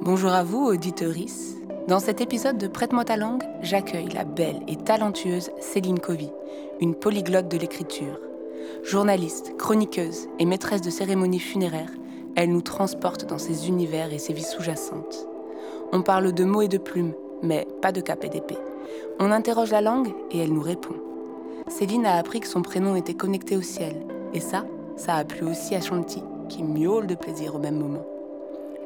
Bonjour à vous, auditeurice. Dans cet épisode de Prête-moi ta langue, j'accueille la belle et talentueuse Céline Covy, une polyglotte de l'écriture. Journaliste, chroniqueuse et maîtresse de cérémonies funéraires, elle nous transporte dans ses univers et ses vies sous-jacentes. On parle de mots et de plumes, mais pas de cap et d'épée. On interroge la langue et elle nous répond. Céline a appris que son prénom était connecté au ciel, et ça, ça a plu aussi à Chanty, qui miaule de plaisir au même moment.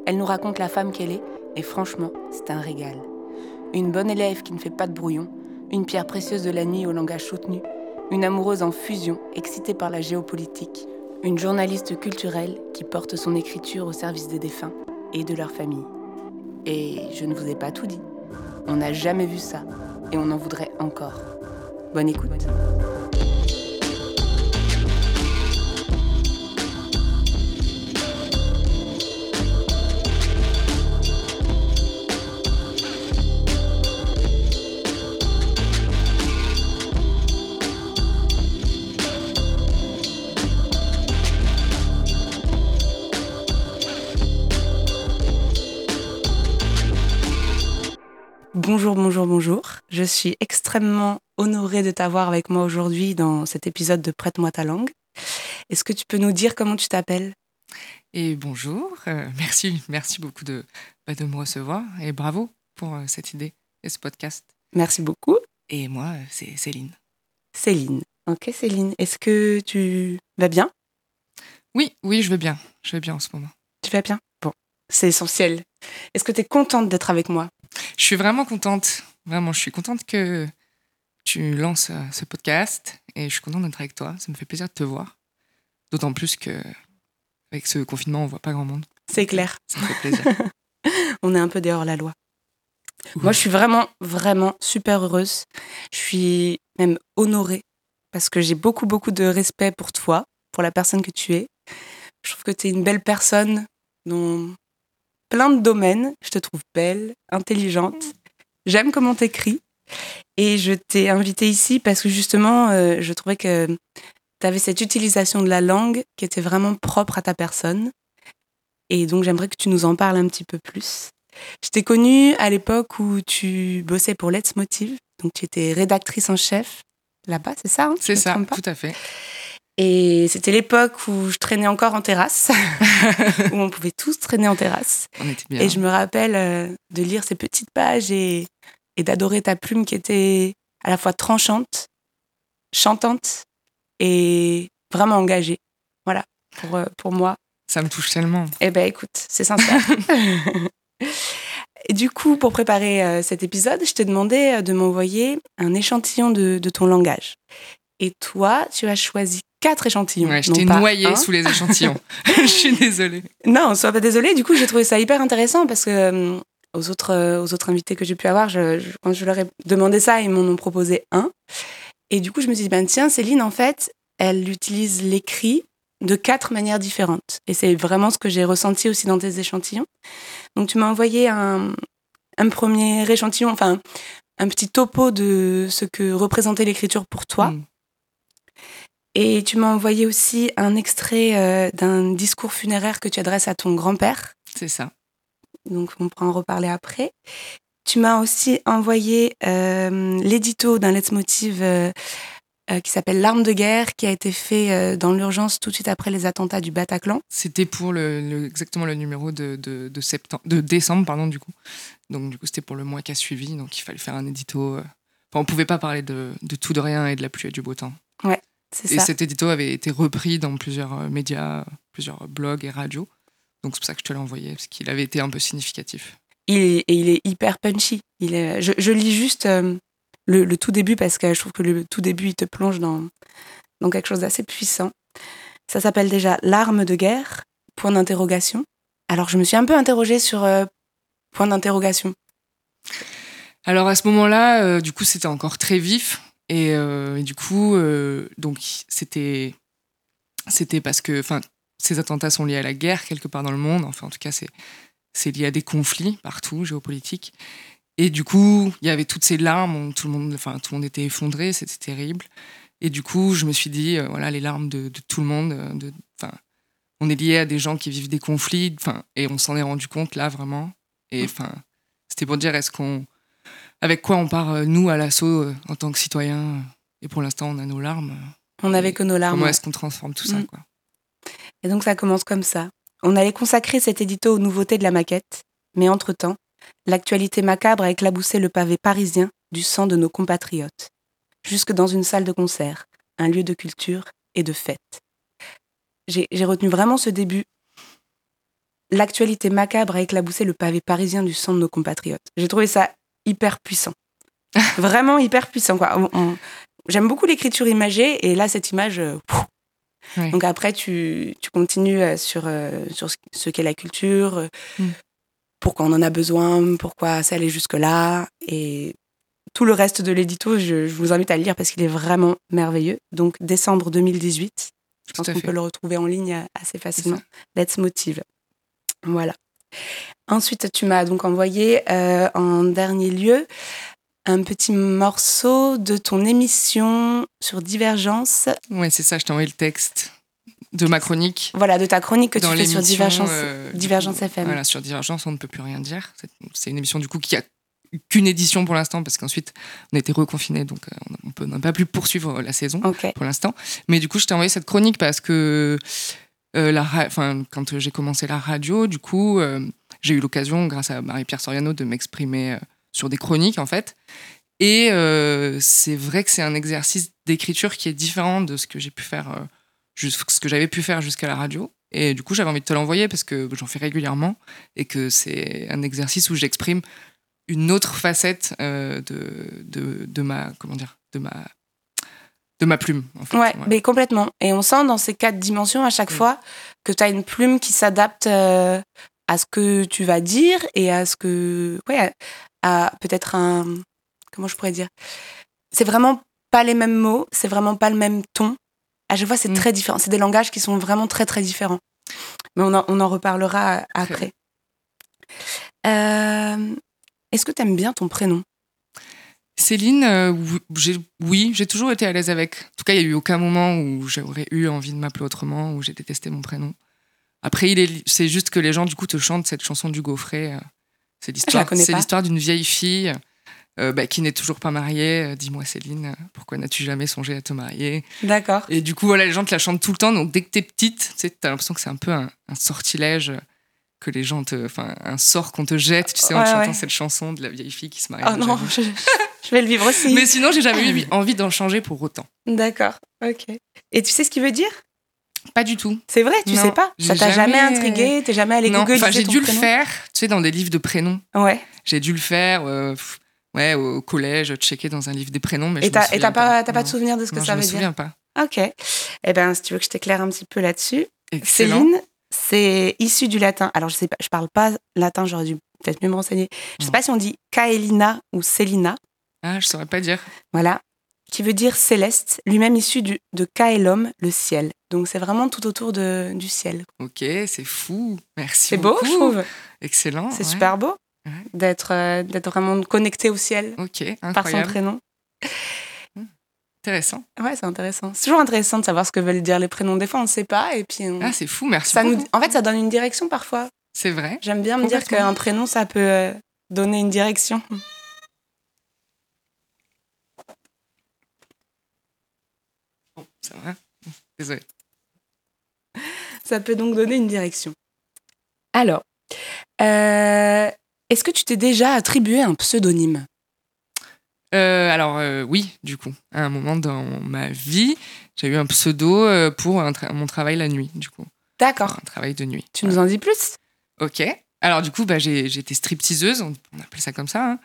Elle nous raconte la femme qu'elle est, et franchement, c'est un régal. Une bonne élève qui ne fait pas de brouillon, une pierre précieuse de la nuit au langage soutenu, une amoureuse en fusion, excitée par la géopolitique, une journaliste culturelle qui porte son écriture au service des défunts et de leur famille. Et je ne vous ai pas tout dit. On n'a jamais vu ça, et on en voudrait encore. Bonne écoute. Bonjour, bonjour, bonjour. Je suis extrêmement honorée de t'avoir avec moi aujourd'hui dans cet épisode de Prête-moi ta langue. Est-ce que tu peux nous dire comment tu t'appelles? Et bonjour, euh, merci, merci beaucoup de, bah, de me recevoir et bravo pour euh, cette idée et ce podcast. Merci beaucoup. Et moi, euh, c'est Céline. Céline. Ok, Céline. Est-ce que tu vas bien? Oui, oui, je vais bien. Je vais bien en ce moment. Tu vas bien? Bon, c'est essentiel. Est-ce que tu es contente d'être avec moi? Je suis vraiment contente. Vraiment, je suis contente que tu lances euh, ce podcast et je suis contente d'être avec toi. Ça me fait plaisir de te voir. D'autant plus que avec ce confinement, on voit pas grand monde. C'est clair. Ça me fait plaisir. On est un peu dehors la loi. Moi, je suis vraiment, vraiment super heureuse. Je suis même honorée parce que j'ai beaucoup, beaucoup de respect pour toi, pour la personne que tu es. Je trouve que tu es une belle personne plein de domaines. Je te trouve belle, intelligente. J'aime comment t'écris. Et je t'ai invitée ici parce que justement, euh, je trouvais que tu avais cette utilisation de la langue qui était vraiment propre à ta personne. Et donc, j'aimerais que tu nous en parles un petit peu plus. Je t'ai connue à l'époque où tu bossais pour Let's Motive. Donc, tu étais rédactrice en chef là-bas, c'est ça hein, C'est ça, tout à fait. Et c'était l'époque où je traînais encore en terrasse, où on pouvait tous traîner en terrasse. On était bien. Et je me rappelle euh, de lire ces petites pages et, et d'adorer ta plume qui était à la fois tranchante, chantante et vraiment engagée. Voilà, pour, euh, pour moi. Ça me touche tellement. Eh ben écoute, c'est sincère. et du coup, pour préparer euh, cet épisode, je t'ai demandé de m'envoyer un échantillon de, de ton langage. Et toi, tu as choisi quatre échantillons. Ouais, je t'ai pas noyé un. sous les échantillons. je suis désolée. Non, sois pas désolée. Du coup, j'ai trouvé ça hyper intéressant parce que euh, aux autres, euh, aux autres invités que j'ai pu avoir, je, je- quand je leur ai demandé ça, ils m'en ont proposé un. Et du coup, je me suis dit, ben tiens, Céline, en fait, elle utilise l'écrit de quatre manières différentes. Et c'est vraiment ce que j'ai ressenti aussi dans tes échantillons. Donc, tu m'as envoyé un, un premier échantillon, enfin, un petit topo de ce que représentait l'écriture pour toi. Mm. Et tu m'as envoyé aussi un extrait euh, d'un discours funéraire que tu adresses à ton grand-père. C'est ça. Donc, on pourra en reparler après. Tu m'as aussi envoyé euh, l'édito d'un leitmotiv euh, euh, qui s'appelle L'arme de guerre, qui a été fait dans l'urgence tout de suite après les attentats du Bataclan. C'était pour le, le- exactement le numéro de, de, de septembre, de décembre, pardon, du coup. Donc, du coup, c'était pour le mois qui a suivi. Donc, il fallait faire un édito. Enfin, on pouvait pas parler de, de tout, de rien et de la pluie et du beau temps. C'est Et ça. cet édito avait été repris dans plusieurs euh, médias, plusieurs blogs et radios. Donc, c'est pour ça que je te l'ai envoyé, parce qu'il avait été un peu significatif. Il est, et il est hyper punchy. Il est, je, je lis juste euh, le, le tout début parce que je trouve que le tout début, il te plonge dans, dans quelque chose d'assez puissant. Ça s'appelle déjà L'arme de guerre, point d'interrogation. Alors, je me suis un peu interrogée sur euh, point d'interrogation. Alors à ce moment-là, euh, du coup, c'était encore très vif. Et, euh, et du coup, euh, donc c'était c'était parce que, enfin, ces attentats sont liés à la guerre quelque part dans le monde. Enfin, en tout cas, c'est c'est lié à des conflits partout, géopolitiques. Et du coup, il y avait toutes ces larmes, tout le monde, enfin, tout le monde était effondré, c'était terrible. Et du coup, je me suis dit, euh, voilà, les larmes de, de tout le monde, de, enfin, on est lié à des gens qui vivent des conflits, enfin, et on s'en est rendu compte là vraiment. Et enfin, c'était pour dire est-ce qu'on, avec quoi on part euh, nous à l'assaut euh, en tant que citoyens. Et pour l'instant, on a nos larmes. On n'avait que nos larmes. Comment est-ce qu'on transforme tout ça Mm. quoi Et donc ça commence comme ça. On allait consacrer cet édito aux nouveautés de la maquette, mais entre-temps, l'actualité macabre a éclaboussé le pavé parisien du sang de nos compatriotes, jusque dans une salle de concert, un lieu de culture et de fête. J'ai retenu vraiment ce début. L'actualité macabre a éclaboussé le pavé parisien du sang de nos compatriotes. J'ai trouvé ça hyper puissant. vraiment hyper puissant. quoi. On- on- J'aime beaucoup l'écriture imagée, et là, cette image, euh, donc après, tu, tu continues euh, sur, euh, sur ce, qu'est la culture, Mm. pourquoi on en a besoin, pourquoi ça allait jusque-là. Et tout le reste de l'édito, je, je vous invite à le lire parce qu'il est vraiment merveilleux. Donc décembre 2018, je pense Tout qu'on peut le retrouver en ligne assez facilement. Let's Motive. Voilà. Ensuite, tu m'as donc envoyé euh, en dernier lieu un petit morceau de ton émission sur Divergence, Ouais, c'est ça. Je t'ai envoyé le texte de ma chronique. voilà, de ta chronique que tu fais sur Divergence, euh, Divergence coup, FM. Voilà, sur Divergence, on ne peut plus rien dire. C'est- une émission du coup qui a qu'une édition pour l'instant parce qu'ensuite on a été reconfinés donc euh, on- peut- n'a pas pu poursuivre la saison pour l'instant. Mais du coup, je t'ai envoyé cette chronique parce que la ra- enfin, quand j'ai commencé la radio, du coup, euh, j'ai eu l'occasion, grâce à Marie-Pierre Soriano, de m'exprimer euh, sur des chroniques en fait. Et euh, c'est vrai que c'est un exercice d'écriture qui est différent de ce que j'ai pu faire, euh, ce que j'avais pu faire jusqu'à la radio. Et du coup, j'avais envie de te l'envoyer parce que j'en fais régulièrement et que c'est un exercice où j'exprime une autre facette euh, de, de, de ma comment dire de ma de ma plume en fait. Ouais, mais complètement. Et on sent dans ces quatre dimensions à chaque Mm. fois que tu as une plume qui s'adapte euh, à ce que tu vas dire et à ce que. Ouais, à, à peut-être un. Comment je pourrais dire? C'est vraiment pas les mêmes mots, c'est vraiment pas le même ton. À chaque fois, c'est Mm. très différent. C'est des langages qui sont vraiment très, très différents. Mais on en, on en reparlera après. Euh, Est-ce que tu aimes bien ton prénom? Céline, euh, oui, j'ai- toujours été à l'aise avec. En tout cas, il n'y a eu aucun moment où j'aurais eu envie de m'appeler autrement, où j'ai détesté mon prénom. Après, c'est juste que les gens, du coup, te chantent cette chanson du Gaufret. euh, C'est l'histoire, c'est d'une vieille fille euh, bah, qui n'est toujours pas mariée. Dis-moi, Céline, pourquoi n'as-tu jamais songé à te marier? D'accord. Et du coup, voilà, les gens te la chantent tout le temps. Donc, dès que t'es petite, tu t'as l'impression que c'est un peu un, un sortilège que les gens te, enfin, un sort qu'on te jette, tu sais, en te chantant ouais. cette chanson de la vieille fille qui se marie. Oh non, je, je vais le vivre aussi. Mais sinon, j'ai jamais eu envie d'en changer pour autant. D'accord, ok. Et tu sais ce qu'il veut dire? Pas du tout. C'est vrai, tu Non, sais pas Ça t'a jamais, jamais- intrigué T'es jamais allé non, Google enfin, j'ai dû le faire, tu sais, dans des livres de prénoms. Ouais. J'ai dû le faire, euh, ouais, au collège, checker dans un livre des prénoms. Mais Et je me t'as pas, pas Non. de souvenir de ce que ça je me veut dire? souviens pas. Ok. Eh ben, si tu veux que je t'éclaire un petit peu là-dessus. Céline, c'est issu du latin. Alors, je sais pas, je parle pas latin, j'aurais dû peut-être mieux me renseigner. Je sais pas si on dit Kaelina ou Célina, Ah, je saurais pas dire. voilà, qui veut dire céleste, lui-même issu du, de Kaelum, le ciel. Donc, c'est vraiment tout autour de, du ciel. Ok, c'est fou. Merci C'est beau, je trouve. Excellent. C'est ouais. super beau Ouais. d'être euh, d'être vraiment connecté au ciel Ok, par son prénom. Intéressant. Ouais, c'est intéressant. C'est toujours intéressant de savoir ce que veulent dire les prénoms. Des fois, on ne sait pas. Et puis, on- Ah, c'est fou, merci ça beaucoup. nous, en fait, ça donne une direction parfois. C'est vrai. J'aime bien me dire qu'un prénom, ça peut euh, donner une direction. Ça va. Désolé. Ça peut donc donner une direction. Alors, euh, est-ce que tu t'es déjà attribué un pseudonyme? Euh, alors euh, oui, du coup, à un moment dans ma vie, j'ai eu un pseudo pour un tra- mon travail la nuit, du coup, D'accord. un travail de nuit. Tu nous en dis plus? Ok. Alors du coup, bah, j'ai- j'étais stripteaseuse, on, on appelle ça comme ça,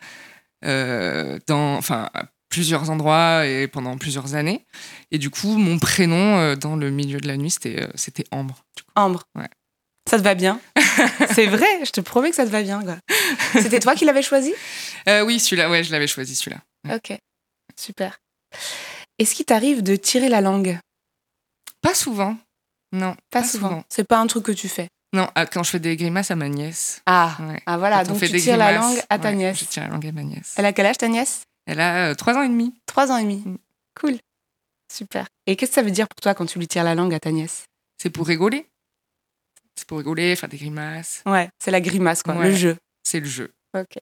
hein, dans, enfin, plusieurs endroits et pendant plusieurs années. Et du coup, mon prénom euh, dans le milieu de la nuit, c'était euh, c'était Ambre. Ambre. Ouais. Ça te va bien? C'est vrai, je te promets que ça te va bien. quoi. C'était toi qui l'avais choisi? Euh, oui, celui-là, ouais, je l'avais choisi, celui-là. Ok, super. Est-ce qu'il t'arrive de tirer la langue? Pas souvent. Non, Pas, souvent. C'est pas un truc que tu fais? Non, ah, quand je fais des grimaces à ma nièce. Ah, Ouais. ah voilà, Quand donc tu tires la langue à ta nièce. Je tire la langue à ma nièce. Elle a quel âge ta nièce? Elle a euh, trois ans et demi. Trois ans et demi. Mm. Cool. Super. Et qu'est-ce que ça veut dire pour toi quand tu lui tires la langue à ta nièce? C'est pour rigoler. C'est pour rigoler, faire des grimaces. Ouais, c'est la grimace, quoi, Ouais. le jeu. c'est le jeu. Ok.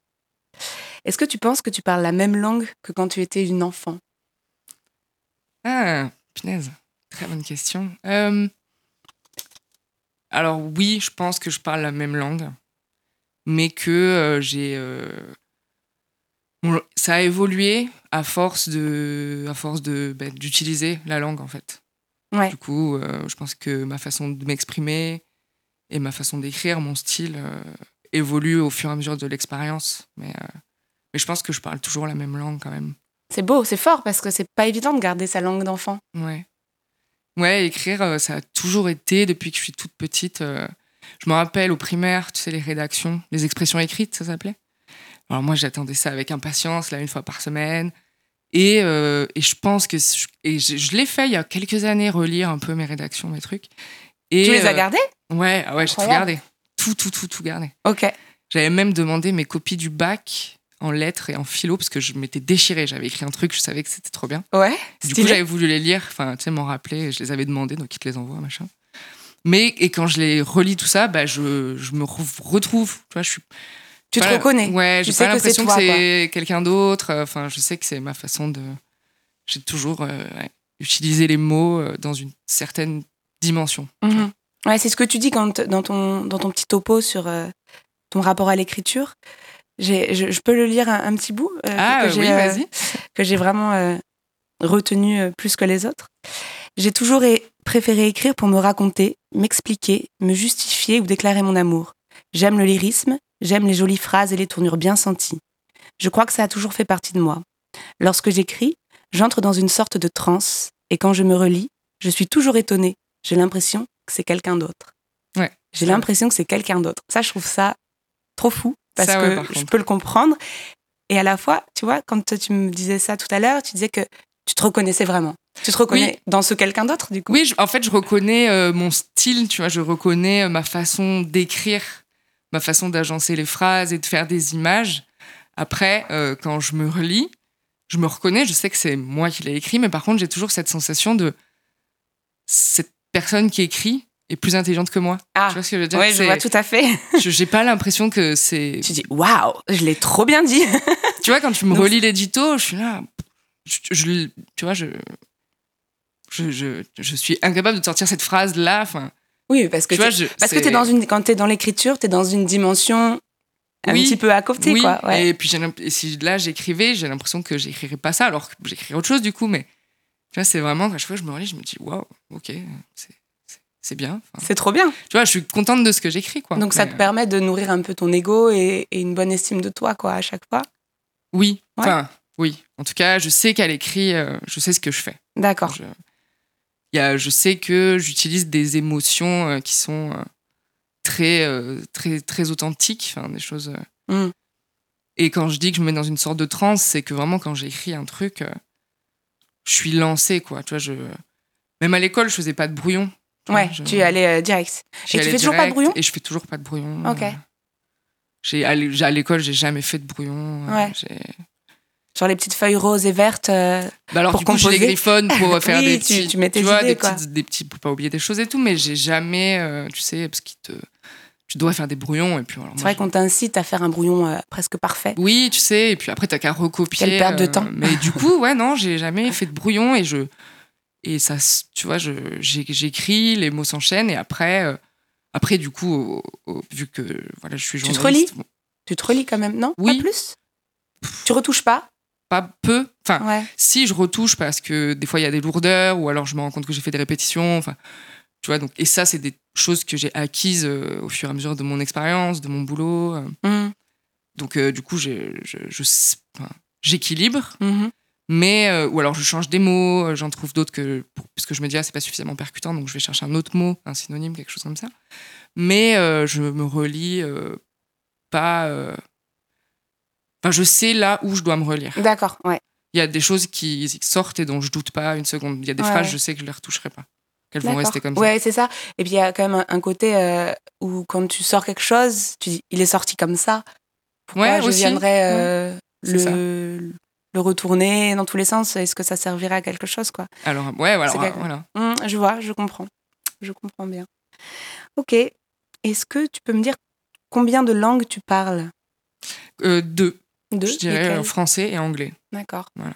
Est-ce que tu penses que tu parles la même langue que quand tu étais une enfant? Ah, punaise, très bonne question. Euh, alors oui, je pense que je parle la même langue, mais que euh, j'ai... euh, ça a évolué à force de, à force de ben, d'utiliser la langue en fait. Ouais. Du coup, euh, je pense que ma façon de m'exprimer et ma façon d'écrire, mon style euh, évolue au fur et à mesure de l'expérience. Mais, euh, mais je pense que je parle toujours la même langue quand même. C'est beau, c'est fort parce que c'est pas évident de garder sa langue d'enfant. Ouais. Ouais, écrire, ça a toujours été depuis que je suis toute petite. je me rappelle au primaire, tu sais, les rédactions, les expressions écrites, ça s'appelait? Alors moi, j'attendais ça avec impatience, là, une fois par semaine. Et, euh, et je pense que. je- Et je, je l'ai fait il y a quelques années, relire un peu mes rédactions, mes trucs. Et, tu les as euh, gardés? Ouais, ah ouais, j'ai tout gardé. Tout, tout, tout, tout gardé. Ok. J'avais même demandé mes copies du bac en lettres et en philo parce que je m'étais déchirée. J'avais écrit un truc, je savais que c'était trop bien. Ouais. Du stylé. coup, j'avais voulu les lire, enfin, tu sais, m'en rappeler, je les avais demandés, donc ils te les envoient, machin. Mais, et quand je les relis tout ça, bah, je, je me re- retrouve, tu vois, je suis. Tu te reconnais. Ouais, j'ai sais pas que c'est l'impression que c'est quelqu'un d'autre, euh, enfin, je sais que c'est ma façon de. J'ai toujours euh, utilisé les mots euh, dans une certaine dimension. Mhm. Ouais, c'est ce que tu dis quand, dans, ton, dans ton petit topo sur euh, ton rapport à l'écriture. Je, je peux le lire un, un petit bout euh, Ah, que j'ai oui, vas-y. que j'ai vraiment retenu plus que les autres. J'ai toujours préféré écrire pour me raconter, m'expliquer, me justifier ou déclarer mon amour. J'aime le lyrisme, j'aime les jolies phrases et les tournures bien senties. Je crois que ça a toujours fait partie de moi. Lorsque j'écris, j'entre dans une sorte de transe, et quand je me relis, je suis toujours étonnée. J'ai l'impression que c'est quelqu'un d'autre. Ouais, J'ai l'impression que c'est quelqu'un d'autre. Ça, je trouve ça trop fou, parce Ça, ouais, que par je peux le comprendre. Et à la fois, tu vois, quand tu me disais ça tout à l'heure, tu disais que tu te reconnaissais vraiment. Tu te reconnais Oui. dans ce quelqu'un d'autre, du coup? Oui, je- en fait, je reconnais euh, mon style, tu vois, je reconnais euh, ma façon d'écrire, ma façon d'agencer les phrases et de faire des images. Après, euh, quand je me relis, je me reconnais, je sais que c'est moi qui l'ai écrit, mais par contre, j'ai toujours cette sensation de cette personne qui écrit est plus intelligente que moi. Ah, tu vois ce que je veux dire? ouais, je vois tout à fait. je- J'ai pas l'impression que c'est. tu dis, waouh, je l'ai trop bien dit. Tu vois, quand tu me Donc, relis l'édito, je suis là. je- je- tu vois, je, je, je, je suis incapable de sortir cette phrase-là. Enfin, oui, parce que tu vois, t'es- je, parce que t'es dans une, quand tu es dans l'écriture, tu es dans une dimension un Oui. petit peu à côté, oui, quoi. Ouais. et puis et si là j'écrivais, j'ai l'impression que j'écrirais pas ça, alors que j'écrirais autre chose du coup, mais tu vois, c'est vraiment, à chaque fois que je me relis, je me dis, waouh, ok, c'est- bien. Enfin, C'est trop bien. tu vois, je suis contente de ce que j'écris, quoi. Donc ça te permet de nourrir un peu ton ego et, et une bonne estime de toi, quoi, à chaque fois. euh, Oui, Ouais. enfin, oui. En tout cas, je sais qu'à l'écrit, euh, je sais ce que je fais. D'accord. Y a, je sais que j'utilise des émotions euh, qui sont euh, très, euh, très, très authentiques, des choses. Mm. Et quand je dis que je me mets dans une sorte de transe, c'est que vraiment, quand j'écris un truc, je suis lancée, quoi. Tu vois, je... Même à l'école, je faisais pas de brouillon. Ouais, je- tu euh, direct. et tu allais fais toujours pas de brouillon Et je fais toujours pas de brouillon. Ok. J'ai, à l'é- à l'école, j'ai jamais fait de brouillon. Ouais. Sur les petites feuilles roses et vertes. euh, Bah alors, Pour du coup, composer. griffonne pour faire Oui, des tu- petits. tu mets tes vois, idées, des, quoi. petites, des petits. pour pas oublier des choses et tout, mais j'ai jamais. euh, tu sais, parce qu'il te. Tu dois faire des brouillons et puis. alors, C'est vrai qu'on t'incite à faire un brouillon euh, presque parfait. Oui, tu sais, et puis après, t'as qu'à recopier. Quelle perte de temps. Mais du coup, ouais, non, j'ai jamais fait de brouillon et je. Et ça, tu vois, je, j'écris, les mots s'enchaînent et après. après, du coup, au- au- vu que voilà, je suis Tu te journaliste. relis Tu te relis quand même, non? Oui. Pas plus Tu retouches pas? Pas peu. Enfin, Ouais. si je retouche parce que des fois il y a des lourdeurs ou alors je me rends compte que j'ai fait des répétitions enfin tu vois donc et ça c'est des choses que j'ai acquises euh, au fur et à mesure de mon expérience de mon boulot euh. Mhm. donc euh, du coup je, j'équilibre Mhm. mais ou alors je change des mots j'en trouve d'autres que parce que je me dis ah c'est pas suffisamment percutant donc je vais chercher un autre mot un synonyme quelque chose comme ça mais je me relis pas je sais là où je dois me relire D'accord, ouais. il y a des choses qui sortent et dont je doute pas une seconde. Il y a des Ouais, phrases, ouais. je sais que je les retoucherai pas. Qu'elles vont rester comme ça. Ouais, c'est ça. Et puis il y a quand même un, côté euh, où quand tu sors quelque chose, tu dis il est sorti comme ça. Pourquoi Ouais, je aussi. viendrais euh, le, le retourner dans tous les sens? Est-ce que ça servirait à quelque chose quoi? Alors, ouais, voilà. Quelque- voilà. Hum, Je vois, je comprends. Je comprends bien. Ok. Est-ce que tu peux me dire combien de langues tu parles? Euh, deux, Deux je dirais euh, français et anglais. D'accord. Voilà.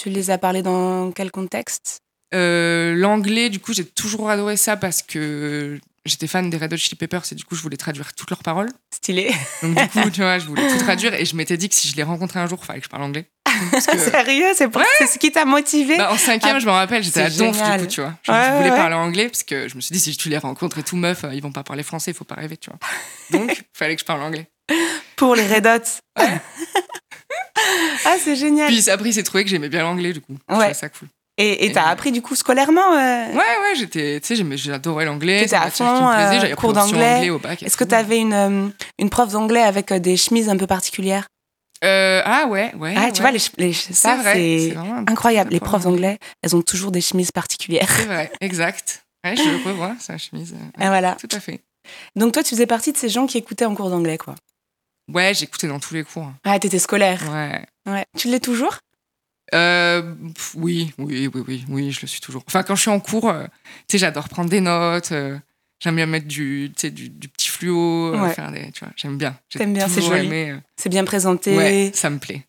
Tu les as parlé dans quel contexte? Euh, L'anglais, du coup, j'ai toujours adoré ça parce que j'étais fan des Red Hot Chili Peppers et du coup, je voulais traduire toutes leurs paroles. Stylé. Donc, du coup, tu vois, je voulais tout traduire et je m'étais dit que si je les rencontrais un jour, il fallait que je parle anglais. Parce que, Sérieux, c'est pour... c'est ce qui t'a motivé? Bah, en cinquième, Ah, je me rappelle, j'étais à Donf, du génial. coup, tu vois. Je, Ouais, je voulais ouais, parler anglais parce que je me suis dit, si tu les rencontres et tout, meuf, euh, ils vont pas parler français, il faut pas rêver, tu vois. Donc, il fallait que je parle anglais. pour les Red Hot Ah, c'est génial. Puis après, il s'est trouvé que j'aimais bien l'anglais, du coup. Ouais. ça cool. Et t'as appris du coup scolairement euh, Ouais, ouais, j'étais, tu sais, j'adorais l'anglais. T'étais à qui fond, me plaisait, euh, j'avais cours d'anglais. anglais au bac Est-ce que t'avais une, euh, une prof d'anglais avec des chemises un peu particulières? Euh, ah ouais, ouais. Ah, ouais. tu vois, les, les- ça, c'est incroyable. Les profs anglais. d'anglais, elles ont toujours des chemises particulières. C'est vrai, exact. Ouais, je le revois, sa chemise. Et voilà. Tout à fait. Donc toi, tu faisais partie de ces gens qui écoutaient en cours d'anglais, quoi? Ouais, j'écoutais dans tous les cours. Ah, t'étais scolaire. Ouais. Ouais. Tu l'es toujours? Euh, oui, oui, oui, oui, oui, je le suis toujours. Enfin, quand je suis en cours, euh, tu sais, j'adore prendre des notes. euh, j'aime bien mettre du, du, du petit fluo, Ouais. faire des, tu vois, j'aime bien. J'ai T'aimes bien, c'est joli. aimé, C'est bien présenté. ouais, ça me plaît.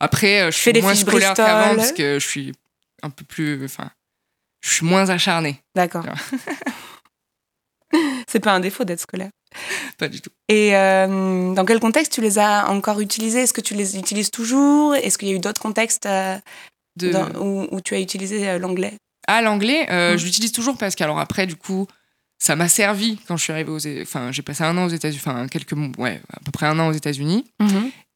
Après, je suis moins scolaire qu'avant parce que je suis un peu plus, enfin, je suis moins acharné. D'accord. C'est pas un défaut d'être scolaire. Pas du tout. Et euh, dans quel contexte tu les as encore utilisés? Est-ce que tu les utilises toujours? Est-ce qu'il y a eu d'autres contextes euh, De... dans- où, où tu as utilisé euh, l'anglais? Ah, l'anglais, euh, Mm. je l'utilise toujours parce qu'alors après, du coup, ça m'a servi quand je suis arrivée aux. Enfin, j'ai passé un an aux États-Unis, enfin, quelques mois, ouais, à peu près un an aux États-Unis.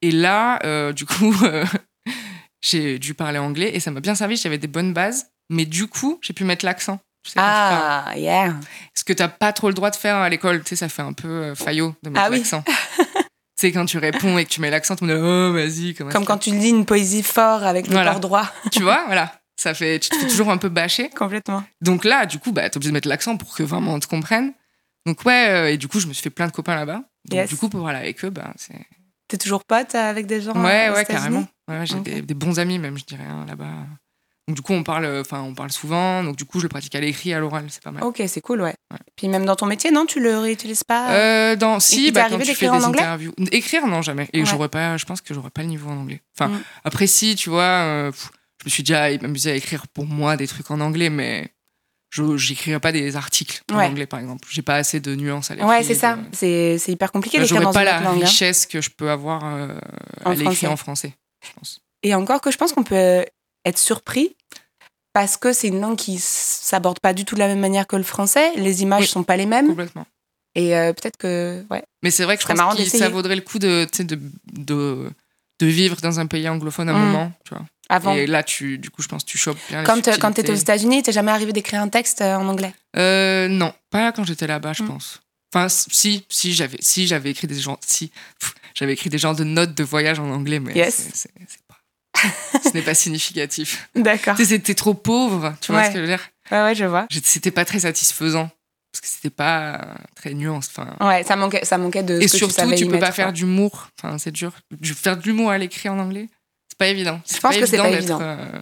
Et là, du coup, j'ai dû parler anglais et ça m'a bien servi. J'avais des bonnes bases, mais du coup, j'ai pu mettre l'accent. Tu sais, tu parles. Ah, yeah. Ce que t'as pas trop le droit de faire à l'école, tu sais, ça fait un peu euh, faillot de mettre Ah oui. l'accent. tu sais, quand tu réponds et que tu mets l'accent, tu me dis, oh, vas-y, Comme ça quand tu lis une poésie fort avec le Voilà. droit. Tu vois, voilà. Ça fait, tu te fais toujours un peu bâcher. Complètement. Donc là, du coup, bah, t'es obligé de mettre l'accent pour que vraiment on te comprenne. Donc ouais, euh, et du coup, je me suis fait plein de copains là-bas. Donc Yes. du coup, pour parler avec eux, bah, c'est... T'es toujours pote avec des gens Ouais, euh, ouais, carrément. Ouais, j'ai des bons amis même, je dirais, hein, là-bas. Donc du coup, on parle, enfin, on parle souvent. Donc du coup, je le pratique à l'écrit, à l'oral, c'est pas mal. Ok, c'est cool, ouais. Ouais. Puis même dans ton métier, non Tu le réutilises pas Euh, dans, si, bah, quand tu fais des anglais? interviews. Écrire, non, jamais. Et Ouais. j'aurais pas, je pense que j'aurais pas le niveau en anglais. Enfin, Mm. après, si, tu vois, euh, pff, je me suis déjà amusé à écrire pour moi des trucs en anglais, mais je j'écrirais pas des articles en Ouais. anglais, par exemple. J'ai pas assez de nuances à l'écrit. Ouais, c'est ça. C'est hyper compliqué d'écrire J'aurais pas la hein. richesse que je peux avoir euh, à l'écrit en français, je pense. Et encore que je pense qu'on peut être surpris parce que c'est une langue qui s'aborde pas du tout de la même manière que le français. Les images Oui. sont pas les mêmes. Complètement. Et euh, peut-être que. Ouais. Mais c'est vrai que je pense que ça vaudrait le coup de, de, de, de vivre dans un pays anglophone un Mm. moment, tu vois. Avant. Et là, tu, du coup, je pense que tu chopes bien Quand, euh, tu étais aux. États-Unis, t'es jamais arrivé d'écrire un texte euh, en anglais? Euh, non, pas quand j'étais là-bas, je Mm. pense. Enfin, si, si j'avais, si j'avais écrit des gens, si j'avais écrit des genres de notes de voyage en anglais, mais Yes. c'est, ce n'est pas significatif. D'accord. C'était trop pauvre, tu vois Ouais. ce que je veux dire? Ouais, ouais, je vois. C'était pas très satisfaisant parce que c'était pas très nuance. Enfin, Ouais, ça manquait, ça manquait de. et ce que surtout, tu, savais tu peux pas faire d'humour. Enfin, c'est dur. Du- Faire de l'humour à l'écrit en anglais, c'est pas évident. Je pense que c'est pas évident. euh,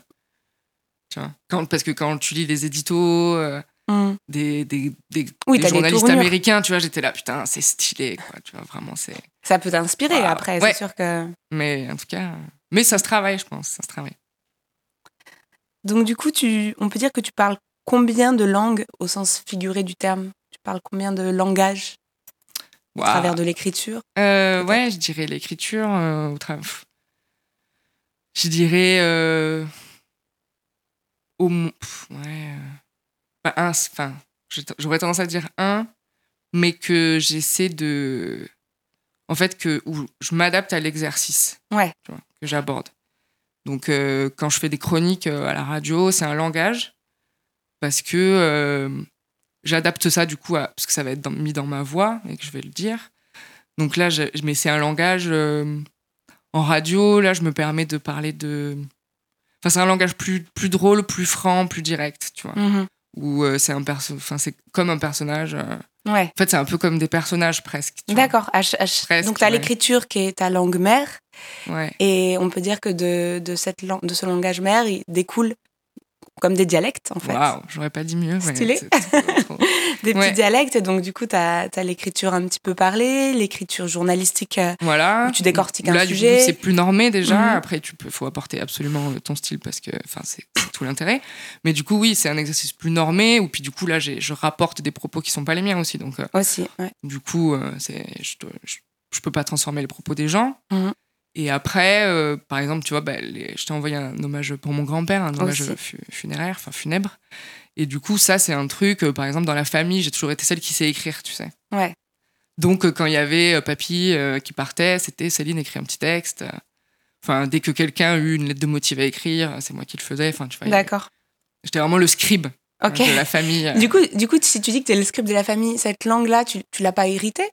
tu vois, quand, parce que quand tu lis des éditos, euh, Hmm. des, des, des, Oui, des t'as des journalistes américains, tu vois, j'étais là, putain, c'est stylé, quoi. Tu vois, vraiment, c'est. Ça peut t'inspirer après, Ouais. c'est sûr que. Mais en tout cas, mais ça se travaille, je pense, ça se travaille. Donc, du coup, tu, on peut dire que tu parles combien de langues au sens figuré du terme? Tu parles combien de langages au Waouh. travers de l'écriture? Euh, ouais, je dirais l'écriture euh, au travers. Je dirais euh, au pff, ouais, un, enfin, j'aurais tendance à dire un, mais que j'essaie de, en fait, que où je m'adapte à l'exercice. Ouais. tu vois, que j'aborde. Donc, euh, quand je fais des chroniques euh, à la radio, c'est un langage parce que euh, j'adapte ça du coup à, parce que ça va être dans- mis dans ma voix et que je vais le dire. Donc là, je, mais c'est un langage euh, en radio. Là, je me permets de parler de. Enfin, c'est un langage plus, plus drôle, plus franc, plus direct, tu vois. Où euh, c'est un perso... enfin, c'est comme un personnage. Ouais. En fait, c'est un peu comme des personnages presque. D'accord. Donc, tu as ouais. l'écriture qui est ta langue mère. Ouais. Et on peut dire que de, de, cette de ce langage mère, il découle comme des dialectes en fait. Waouh, j'aurais pas dit mieux. Stylé. des petits dialectes. Donc, du coup, tu as, l'écriture un petit peu parlée, l'écriture journalistique euh, voilà. où tu décortiques Là, un sujet. C'est plus normé déjà. Mhm. Après, tu peux, faut apporter absolument ton style parce que c'est tout l'intérêt. Mais du coup, oui, c'est un exercice plus normé. Ou puis, du coup, là, je rapporte des propos qui sont pas les miens aussi. Donc, euh, aussi, ouais. Du coup, euh, c'est, je, je, peux pas transformer les propos des gens. Mhm. Et après, euh, par exemple, tu vois, bah, je t'ai envoyé un hommage pour mon grand-père, un hommage funéraire, enfin funèbre. Et du coup, ça, c'est un truc, euh, par exemple, dans la famille, j'ai toujours été celle qui sait écrire, tu sais. Ouais. Donc, euh, quand il y avait papy qui partait, c'était Céline écrit un petit texte. Enfin, dès que quelqu'un a eu une lettre de motif à écrire, c'est moi qui le faisais. Enfin, tu vois. D'accord. J'étais vraiment le scribe de la famille. Du coup, du coup, si tu dis que tu es le scribe de la famille, cette langue-là, tu, tu l'as pas héritée?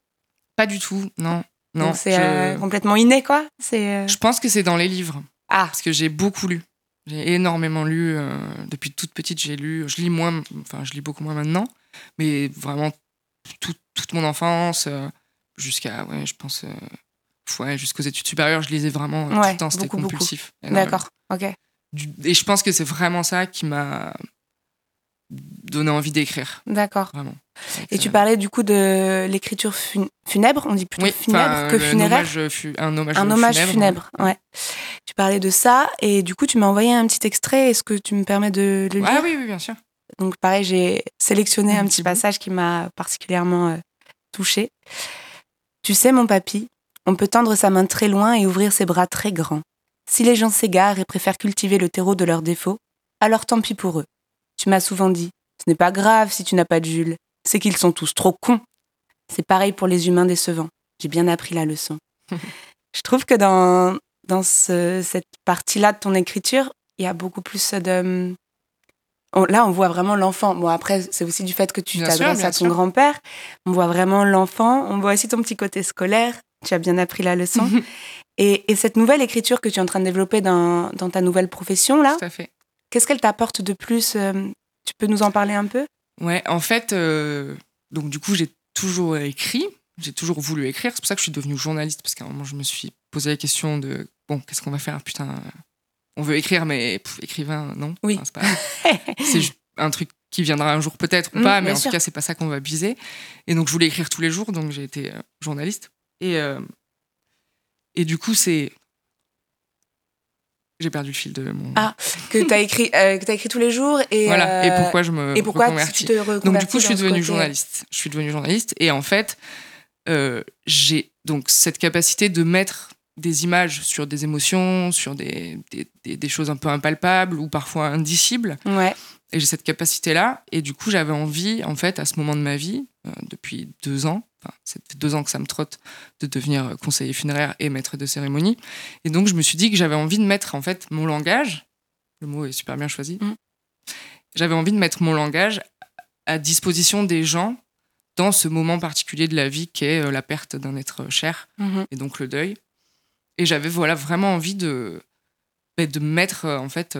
Pas du tout, non. Non, c'est euh, complètement inné, quoi. C'est. Euh je pense que c'est dans les livres. Ah. Parce que j'ai beaucoup lu. J'ai énormément lu. Euh, depuis toute petite, j'ai lu. Je lis moins. Enfin, je lis beaucoup moins maintenant. Mais vraiment, toute mon enfance, jusqu'à. Ouais, je pense. ouais, jusqu'aux études supérieures, je lisais vraiment tout le temps. C'était compulsif. D'accord. Ok. Et je pense que c'est vraiment ça qui m'a donné envie d'écrire. D'accord. Vraiment. Et tu parlais du coup de l'écriture funèbre, on dit plutôt funèbre que funéraire. un hommage, un hommage funèbre. ouais. Tu parlais de ça et du coup tu m'as envoyé un petit extrait. Est-ce que tu me permets de le lire Ah oui, oui, bien sûr. Donc pareil, j'ai sélectionné un, petit, passage qui m'a particulièrement euh, touchée. Tu sais, mon papy, on peut tendre sa main très loin et ouvrir ses bras très grands. Si les gens s'égarent et préfèrent cultiver le terreau de leurs défauts, alors tant pis pour eux. Tu m'as souvent dit, ce n'est pas grave si tu n'as pas de Jules, c'est qu'ils sont tous trop cons. C'est pareil pour les humains décevants. J'ai bien appris la leçon. Je trouve que dans, dans cette partie-là de ton écriture, il y a beaucoup plus de... là, on voit vraiment l'enfant. Bon, après, c'est aussi du fait que tu t'adresses à ton grand-père. On voit vraiment l'enfant. On voit aussi ton petit côté scolaire. Tu as bien appris la leçon. et, et, cette nouvelle écriture que tu es en train de développer dans, dans ta nouvelle profession, là. Qu'est-ce qu'elle t'apporte de plus euh, Tu peux nous en parler un peu? Ouais, en fait, euh, donc du coup, j'ai toujours écrit, j'ai toujours voulu écrire. C'est pour ça que je suis devenue journaliste, parce qu'à un moment, je me suis posé la question de bon, qu'est-ce qu'on va faire? Putain, on veut écrire, mais écrivain, non. Oui. c'est un truc qui viendra un jour peut-être ou mmh, pas, mais en tout cas, c'est pas ça qu'on va viser. Et donc, je voulais écrire tous les jours, donc j'ai été euh, journaliste. Et, et du coup, c'est j'ai perdu le fil de mon. Ah, que tu as écrit, euh, as écrit tous les jours et. Voilà. Et pourquoi je me. Et pourquoi tu te Donc du coup, je suis devenue journaliste. Je suis devenue journaliste et en fait, euh, j'ai donc cette capacité de mettre des images sur des émotions, sur des, des, des, choses un peu impalpables ou parfois indicibles. Ouais. Et j'ai cette capacité-là. Et du coup, j'avais envie, en fait, à ce moment de ma vie, euh, depuis deux ans, enfin, ça fait deux ans que ça me trotte de devenir conseiller funéraire et maître de cérémonie. Et donc, je me suis dit que j'avais envie de mettre, en fait, mon langage, le mot est super bien choisi, mm. j'avais envie de mettre mon langage à disposition des gens dans ce moment particulier de la vie qui est euh, la perte d'un être cher mm-hmm. et donc le deuil. Et j'avais voilà vraiment envie de, bah, de mettre euh, en fait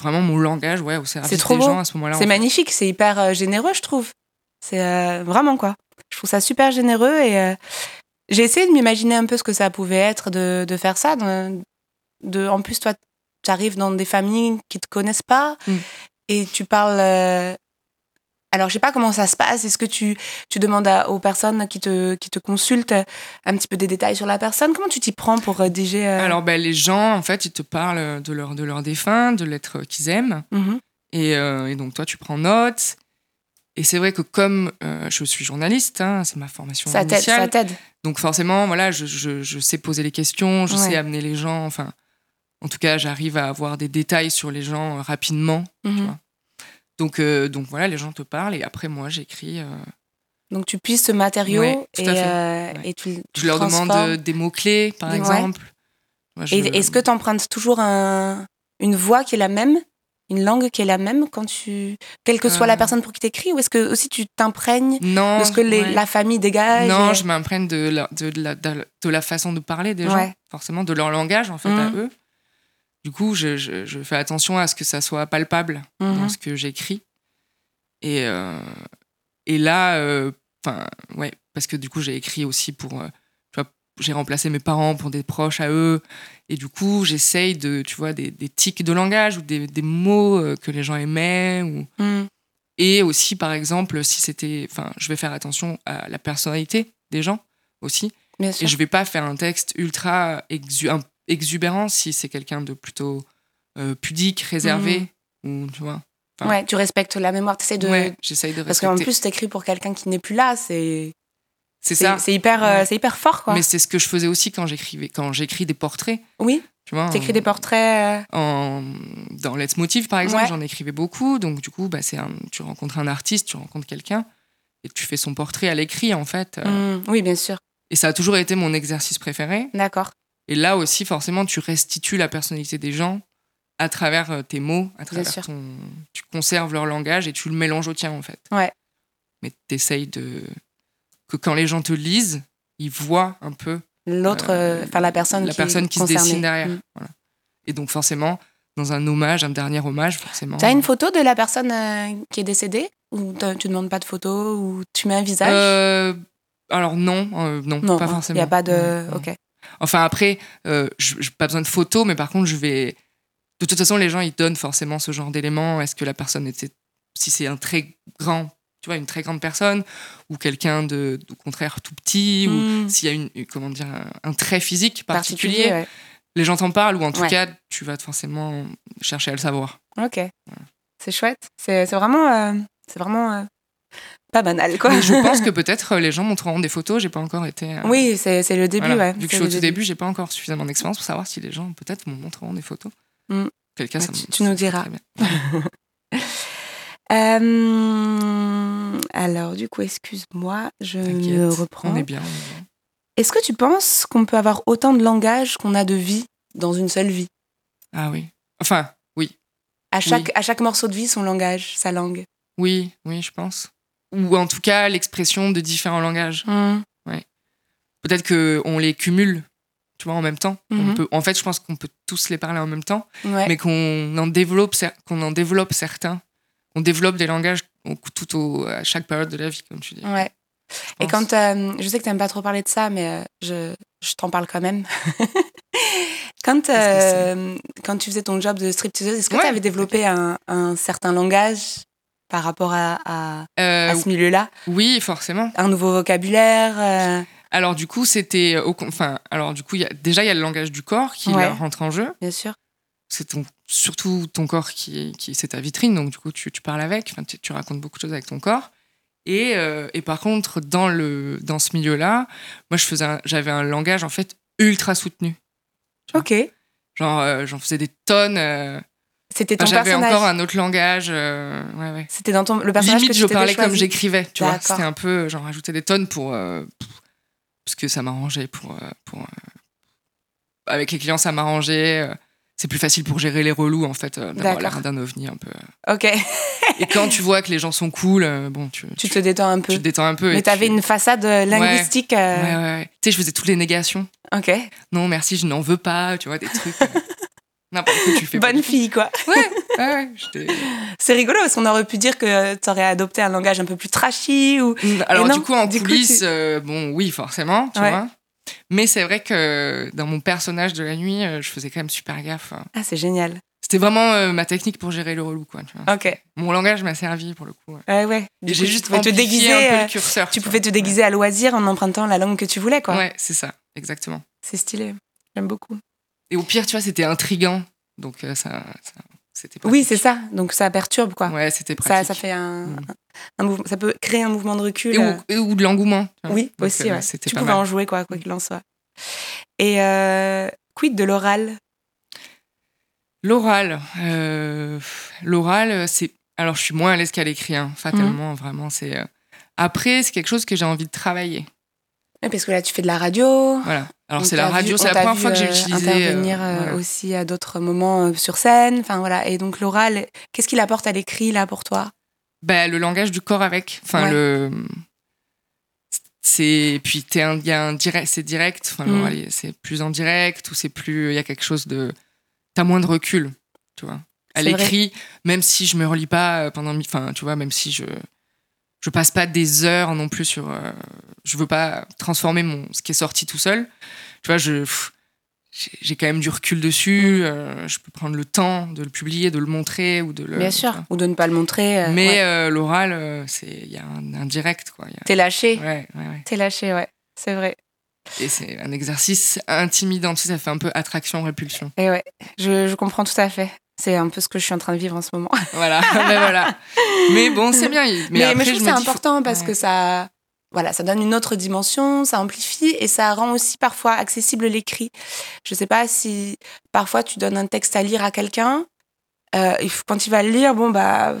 vraiment mon langage ouais, au service trop des beau. gens à ce moment-là. C'est magnifique, c'est hyper euh, généreux, je trouve. C'est euh, vraiment quoi. Je trouve ça super généreux et euh, j'ai essayé de m'imaginer un peu ce que ça pouvait être de, de faire ça. De, en plus, toi, tu arrives dans des familles qui te connaissent pas mm. et tu parles alors, je sais pas comment ça se passe. Est-ce que tu, tu demandes aux personnes qui te, qui te consultent un petit peu des détails sur la personne? Comment tu t'y prends pour rédiger euh? Alors, ben, les gens, en fait, ils te parlent de leur, de leur défunt, de l'être qu'ils aiment. Mmh et, euh, et, donc, toi, tu prends note. Et c'est vrai que comme euh, je suis journaliste, hein, c'est ma formation ça initiale. Ça t'aide. Donc, forcément, voilà, je, je, je, sais poser les questions, je sais amener les gens. Enfin, en tout cas, j'arrive à avoir des détails sur les gens rapidement. Tu mmh vois donc, euh, donc voilà, les gens te parlent et après moi j'écris. Euh... Donc tu puisses ce matériau ouais, et, euh, et, tu, tu Je leur demande des mots-clés par exemple. Ouais, je... Et est-ce que tu empruntes toujours un, une voix qui est la même une langue qui est la même quand tu quelle que soit la personne pour qui t'écris ou est-ce que aussi tu t'imprègnes de ce que les, la famille dégage non et... je m'imprègne de la, de, la, de, la façon de parler des gens forcément de leur langage en fait à mmh. eux du coup, je, je, je, fais attention à ce que ça soit palpable dans Mhm. ce que j'écris. Et, euh, et là, enfin, ouais, parce que du coup, j'ai écrit aussi pour. J'ai remplacé mes parents pour des proches à eux. Et du coup, j'essaye de, tu vois, des, des tics de langage ou des, des mots euh, que les gens aimaient. Ou... Mm. Et aussi, par exemple, si c'était. Enfin, je vais faire attention à la personnalité des gens aussi. Bien sûr. Et je vais pas faire un texte ultra exu- exubérant si c'est quelqu'un de plutôt euh, pudique, réservé. Ou, tu vois. enfin, Ouais, tu respectes la mémoire, tu de. Ouais, j'essaye de Parce qu'en respecter. plus, t'écris pour quelqu'un qui n'est plus là, c'est c'est ça. c'est hyper, euh, Ouais. c'est hyper fort, quoi. Mais c'est ce que je faisais aussi quand j'écrivais, quand j'écris des portraits. Oui, Tu vois. t'écris des portraits. euh, en, dans Let's Motive, par exemple, Ouais. j'en écrivais beaucoup. Donc, du coup, bah, c'est un, tu rencontres un artiste, tu rencontres quelqu'un et tu fais son portrait à l'écrit, en fait. Euh, mm, Oui, bien sûr. Et ça a toujours été mon exercice préféré. D'accord. Et là aussi, forcément, tu restitues la personnalité des gens à travers tes mots, à travers sûr. ton. Tu conserves leur langage et tu le mélanges au tien, en fait. Ouais. Mais t'essayes de. Que quand les gens te lisent, ils voient un peu L'autre, Euh, euh, enfin la personne la qui personne est qui se dessine derrière. Mm. Voilà. Et donc, forcément, dans un hommage, un dernier hommage, forcément. T'as une photo de la personne euh, qui est décédée Ou tu demandes pas de photo Ou tu mets un visage? Euh, alors non, euh, non, Non, pas il forcément. n'y a pas de. Non, non. Ok. Enfin après, euh, je j'ai pas besoin de photos, mais par contre, je vais. De toute façon, les gens ils donnent forcément ce genre d'éléments. Est-ce que la personne était, si c'est un très grand, tu vois, une très grande personne, ou quelqu'un de, au contraire tout petit, ou Mm. s'il y a une, comment dire, un, un trait physique particulier, Particulier, ouais. les gens t'en parlent, ou en tout Ouais. cas, tu vas forcément chercher à le savoir. Ok. C'est chouette. C'est vraiment, euh, c'est vraiment euh, pas banal, quoi. Mais je pense que peut-être euh, les gens montreront des photos. J'ai pas encore été. euh, Oui, c'est le début, Voilà. Vu que je suis au tout début, j'ai pas encore suffisamment d'expérience pour savoir si les gens peut-être me montreront des photos. Mm. Cas, Ouais, ça tu- me- tu nous diras. Euh, alors, du coup, excuse-moi, je me reprends. On est bien. on. Est-ce que tu penses qu'on peut avoir autant de langage qu'on a de vie dans une seule vie? Ah oui. Enfin, oui. à chaque, à chaque morceau de vie, son langage, sa langue. Oui, oui, je pense. Ou en tout cas, l'expression de différents langages. Mm. Peut-être qu'on les cumule, tu vois, en même temps. On Mhm. peut, en fait, je pense qu'on peut tous les parler en même temps, Ouais. mais qu'on en, développe, qu'on en développe certains. On développe des langages tout au, à chaque période de la vie, comme tu dis. Ouais. Et quand euh, je sais que tu n'aimes pas trop parler de ça, mais euh, je, je t'en parle quand même. quand, euh, quand tu faisais ton job de stripteaseuse, est-ce que Ouais, tu avais développé un, un certain langage par rapport à, à, à ce milieu-là? oui, forcément. Un nouveau vocabulaire Alors du coup, c'était enfin alors du coup, y a déjà il y a le langage du corps qui Ouais. rentre en jeu. Bien sûr. C'est ton surtout ton corps qui qui c'est ta vitrine donc du coup tu, tu parles avec, tu, tu racontes beaucoup de choses avec ton corps. Et, euh, et par contre dans le dans ce milieu-là, moi je faisais j'avais un langage en fait ultra soutenu. Ok. Genre euh, j'en faisais des tonnes euh, C'était ton enfin, j'avais encore un autre langage ouais ouais. C'était dans ton le personnage Limite que je parlais comme j'écrivais, tu vois. C'était un peu j'en rajoutais des tonnes pour parce que ça m'arrangeait pour pour avec les clients ça m'arrangeait c'est plus facile pour gérer les relous en fait euh, d'avoir l'air d'un ovni un peu Ok. et quand tu vois que les gens sont cool euh, bon tu, tu te détends un peu. tu te détends un peu Mais t'avais tu- une façade euh, linguistique. euh, ouais, ouais, ouais. tu sais je faisais toutes les négations Ok. non merci je n'en veux pas tu vois des trucs n'importe quoi tu fais. Bonne fille, quoi. ouais ouais, C'est rigolo parce qu'on aurait pu dire que tu aurais adopté un langage un peu plus trashy ou. alors non, du coup en du coup, coulisses tu- bon oui forcément tu vois mais c'est vrai que dans mon personnage de la nuit euh, je faisais quand même super gaffe hein. Ah, c'est génial. c'était vraiment euh, ma technique pour gérer le relou quoi tu vois Ok. mon langage m'a servi pour le coup ouais. Ouais, ouais. J'ai juste te déguiser. un peu euh, le curseur. tu pouvais te déguiser à loisir en empruntant la langue que tu voulais, quoi. Ouais, c'est ça, exactement. C'est stylé. J'aime beaucoup. Et au pire, tu vois, c'était intriguant. Donc euh, ça, ça- c'était Oui, c'est ça. Donc ça perturbe, quoi. Ouais, c'était ça, pratique. ça fait un, Mm. un. Ça peut créer un mouvement de recul. Et euh, ou, et ou de l'engouement. Oui, Donc, aussi, euh, ouais. Tu pouvais mal. en jouer, quoi, quoi qu'il en soit. Et euh, quid de l'oral? L'oral, euh, l'oral, c'est. Alors, je suis moins à l'aise qu'à l'écrit, hein, fatalement, vraiment. C'est. Après, c'est quelque chose que j'ai envie de travailler. Parce que là, tu fais de la radio. Voilà. Alors, c'est la radio, c'est la première fois que j'ai euh, utilisé. euh, intervenir euh, voilà. aussi à d'autres moments sur scène. Enfin voilà. Et donc l'oral, qu'est-ce qu'il apporte à l'écrit là pour toi? Bah, le langage du corps avec. Enfin, Ouais. le. C'est. Puis, t'es un... y a un direct... c'est direct. Enfin, Mm. c'est plus en direct ou c'est plus. Il y a quelque chose de. T'as moins de recul, tu vois. À l'écrit, même si je me relis pas pendant. Enfin, tu vois, même si je. Je passe pas des heures non plus sur. euh, je veux pas transformer mon ce qui est sorti tout seul. Tu vois, je j'ai quand même du recul dessus. euh, je peux prendre le temps de le publier, de le montrer ou de le. Bien sûr. Ou de ne pas le montrer. euh, Mais ouais. euh, l'oral, c'est il y a un, un direct quoi. A- T'es lâché. Ouais, ouais, ouais. T'es lâché, ouais. C'est vrai. Et c'est un exercice intimidant. Tu sais, ça fait un peu attraction-répulsion. Et ouais, je, je comprends tout à fait. C'est un peu ce que je suis en train de vivre en ce moment. Voilà. mais voilà. Mais bon, c'est bien. Mais, Mais, mais, après, je trouve que c'est faut- important parce ouais. que ça, voilà, ça donne une autre dimension, ça amplifie et ça rend aussi parfois accessible l'écrit. Je sais pas si parfois tu donnes un texte à lire à quelqu'un, euh, quand il va le lire, bon bah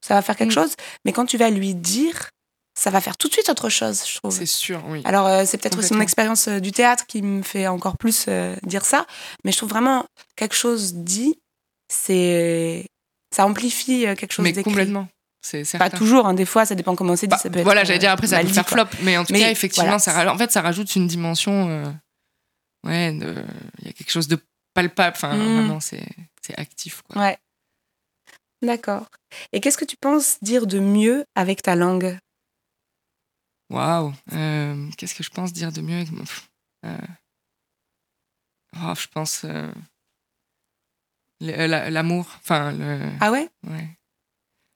ça va faire quelque Mm. chose, mais quand tu vas lui dire, ça va faire tout de suite autre chose, je trouve. C'est sûr, oui. Alors, euh, c'est peut-être aussi mon expérience euh, du théâtre qui me fait encore plus dire ça, mais je trouve vraiment quelque chose dit, c'est ça amplifie euh, quelque chose mais complètement. C'est. Pas toujours, hein, des fois, ça dépend comment c'est dit. Bah, ça peut être, voilà, j'allais dire après ça peut faire quoi. flop, mais en tout Mais cas effectivement, voilà. ça en fait ça rajoute une dimension. euh, ouais, il y a quelque chose de palpable. Enfin, Mm. vraiment, c'est c'est actif. Quoi. Ouais. D'accord. Et qu'est-ce que tu penses dire de mieux avec ta langue? Waouh. Euh, Qu'est-ce que je pense dire de mieux avec mon- euh, oh, Je pense euh, l'amour. Enfin, le. Ah ouais? Ouais.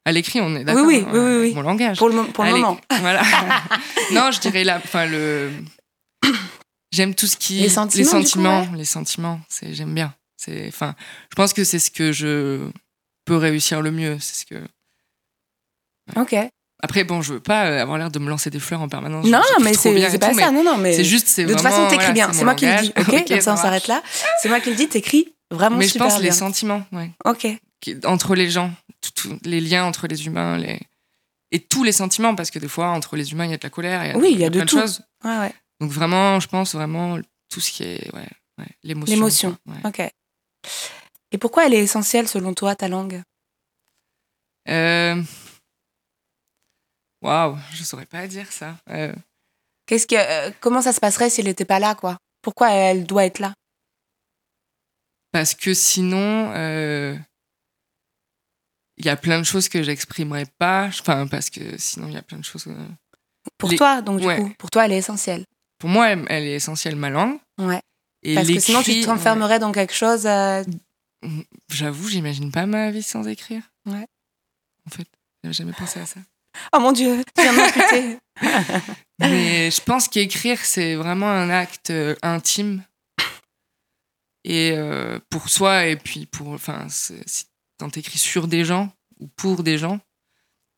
À l'écrit, on est d'accord. oui, hein, oui, oui, oui. Mon langage. Pour le, pour le moment. Voilà. non, je dirais la, enfin le. J'aime tout ce qui. Les sentiments, coup, sentiments, les sentiments. C'est j'aime bien. C'est, enfin, je pense que c'est ce que je peux réussir le mieux. C'est ce que. Ok. Après, bon, je veux pas euh, avoir l'air de me lancer des fleurs en permanence. Non, mais c'est pas tout, ça. mais Non, non, mais C'est juste, c'est de toute façon, t'écris voilà, bien. c'est moi qui le dis. Ok, comme ça, on s'arrête là. C'est moi qui le dis. T'écris vraiment Mais je pense bien. les sentiments, ouais. Ok. Entre les gens, tout- les liens entre les humains, les et tous les sentiments, parce que des fois entre les humains il y a de la colère, il y a, Oui, il y a de plein tout. choses. Ouais, ouais. Donc vraiment, je pense vraiment tout ce qui est ouais, ouais, l'émotion. L'émotion. Ok. Et pourquoi elle est essentielle selon toi, ta langue? Euh, Waouh, je saurais pas dire ça. Euh, Qu'est-ce que, euh, comment ça se passerait si elle n'était pas là, quoi? Pourquoi elle doit être là? Parce que sinon, euh, il y a plein de choses que j'exprimerais pas. Enfin, parce que sinon, il y a plein de choses. euh, Pour Les- toi, donc du ouais. coup, pour toi, elle est essentielle. Pour moi, elle, elle est essentielle ma langue. Ouais. Et Parce que sinon, tu t'enfermerais dans quelque chose. euh, ouais. J'avoue, j'imagine pas ma vie sans écrire. Ouais. En fait, j'avais jamais pensé à ça. Oh mon Dieu, tu viens de. Mais je pense qu'écrire, c'est vraiment un acte euh, intime. Et euh, pour soi, et puis pour. Enfin, si- quand t'écris sur des gens ou pour des gens,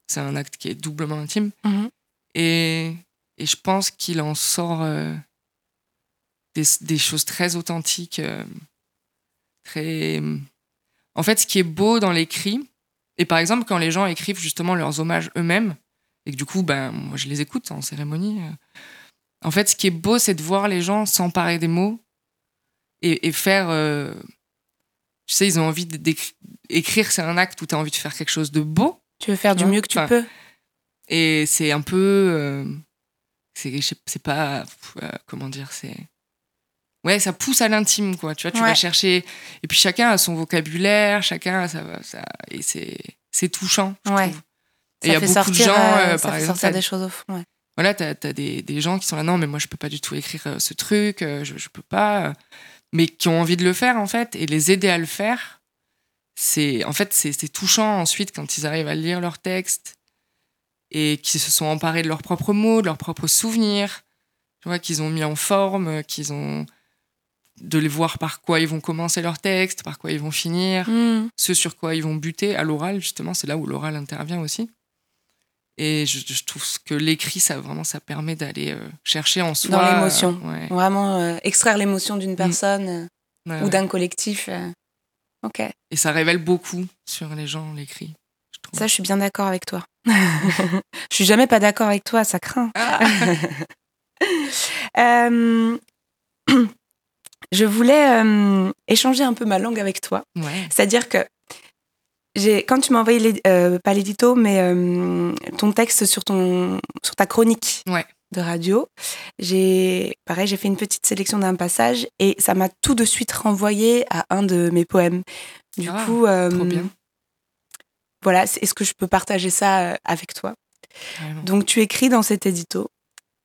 c'est un acte qui est doublement intime. Mhm. Et, et je pense qu'il en sort euh, des, des choses très authentiques. euh, très. En fait, ce qui est beau dans l'écrit, et par exemple, quand les gens écrivent justement leurs hommages eux-mêmes, et que du coup, ben, moi, je les écoute en cérémonie. En fait, ce qui est beau, c'est de voir les gens s'emparer des mots et, et faire. euh, tu sais, ils ont envie d'écrire. Écrire, c'est un acte où tu as envie de faire quelque chose de beau. tu veux faire du mieux que tu Enfin, peux. Et c'est un peu. euh, c'est pas. euh, comment dire C'est. Ouais, ça pousse à l'intime, quoi. Tu vois, tu Ouais. vas chercher. Et puis chacun a son vocabulaire, chacun a sa. sa- et c'est touchant. je Ouais. trouve. Et il y Ça a beaucoup de sortir, gens, euh, euh, ça par fait exemple, sortir des choses au fond. ouais. voilà, t'as as des, des gens qui sont là, non, mais moi, je peux pas du tout écrire euh, ce truc, euh, je, je peux pas. Mais qui ont envie de le faire, en fait, et les aider à le faire, c'est en fait, c'est touchant ensuite quand ils arrivent à lire leur texte et qu'ils se sont emparés de leurs propres mots, de leurs propres souvenirs, tu vois, qu'ils ont mis en forme, qu'ils ont. de les voir par quoi ils vont commencer leur texte, par quoi ils vont finir Mm. ce sur quoi ils vont buter à l'oral, justement, c'est là où l'oral intervient aussi. Et je, je trouve que l'écrit, ça vraiment, ça permet d'aller euh, chercher en soi. Dans l'émotion. euh, ouais, Vraiment euh, extraire l'émotion d'une personne euh, ouais, ou ouais. d'un collectif. Ok. Et ça révèle beaucoup sur les gens, l'écrit. Ça, je suis bien d'accord avec toi. je suis jamais pas d'accord avec toi, ça craint. Ah Euh, je voulais euh, échanger un peu ma langue avec toi. ouais. C'est-à-dire que quand tu m'as envoyé, euh, pas l'édito, mais euh, ton texte sur, ton, sur ta chronique Ouais. de radio, j'ai, pareil, j'ai fait une petite sélection d'un passage et ça m'a tout de suite renvoyé à un de mes poèmes. Du Ah, coup, euh, trop bien. voilà, est-ce que je peux partager ça avec toi? Donc tu écris dans cet édito.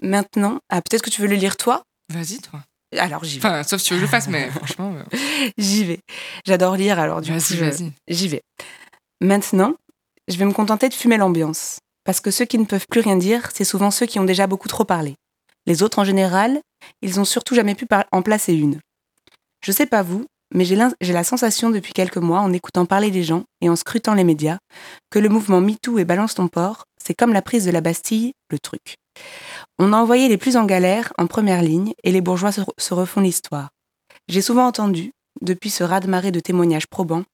Maintenant, ah, peut-être que tu veux le lire toi? Vas-y, toi. Alors j'y vais. Enfin, sauf si tu veux que je le fasse, mais franchement, euh, J'y vais. J'adore lire, alors du coup, vas-y, je- vas-y. j'y vais. Maintenant, je vais me contenter de fumer l'ambiance. Parce que ceux qui ne peuvent plus rien dire, c'est souvent ceux qui ont déjà beaucoup trop parlé. Les autres, en général, ils ont surtout jamais pu en placer une. Je sais pas vous, mais j'ai la sensation depuis quelques mois, en écoutant parler des gens et en scrutant les médias, que le mouvement MeToo et Balance ton port, c'est comme la prise de la Bastille, le truc. On a envoyé les plus en galère en première ligne et les bourgeois se, se refont l'histoire. J'ai souvent entendu, depuis ce raz-de-marée de témoignages probants,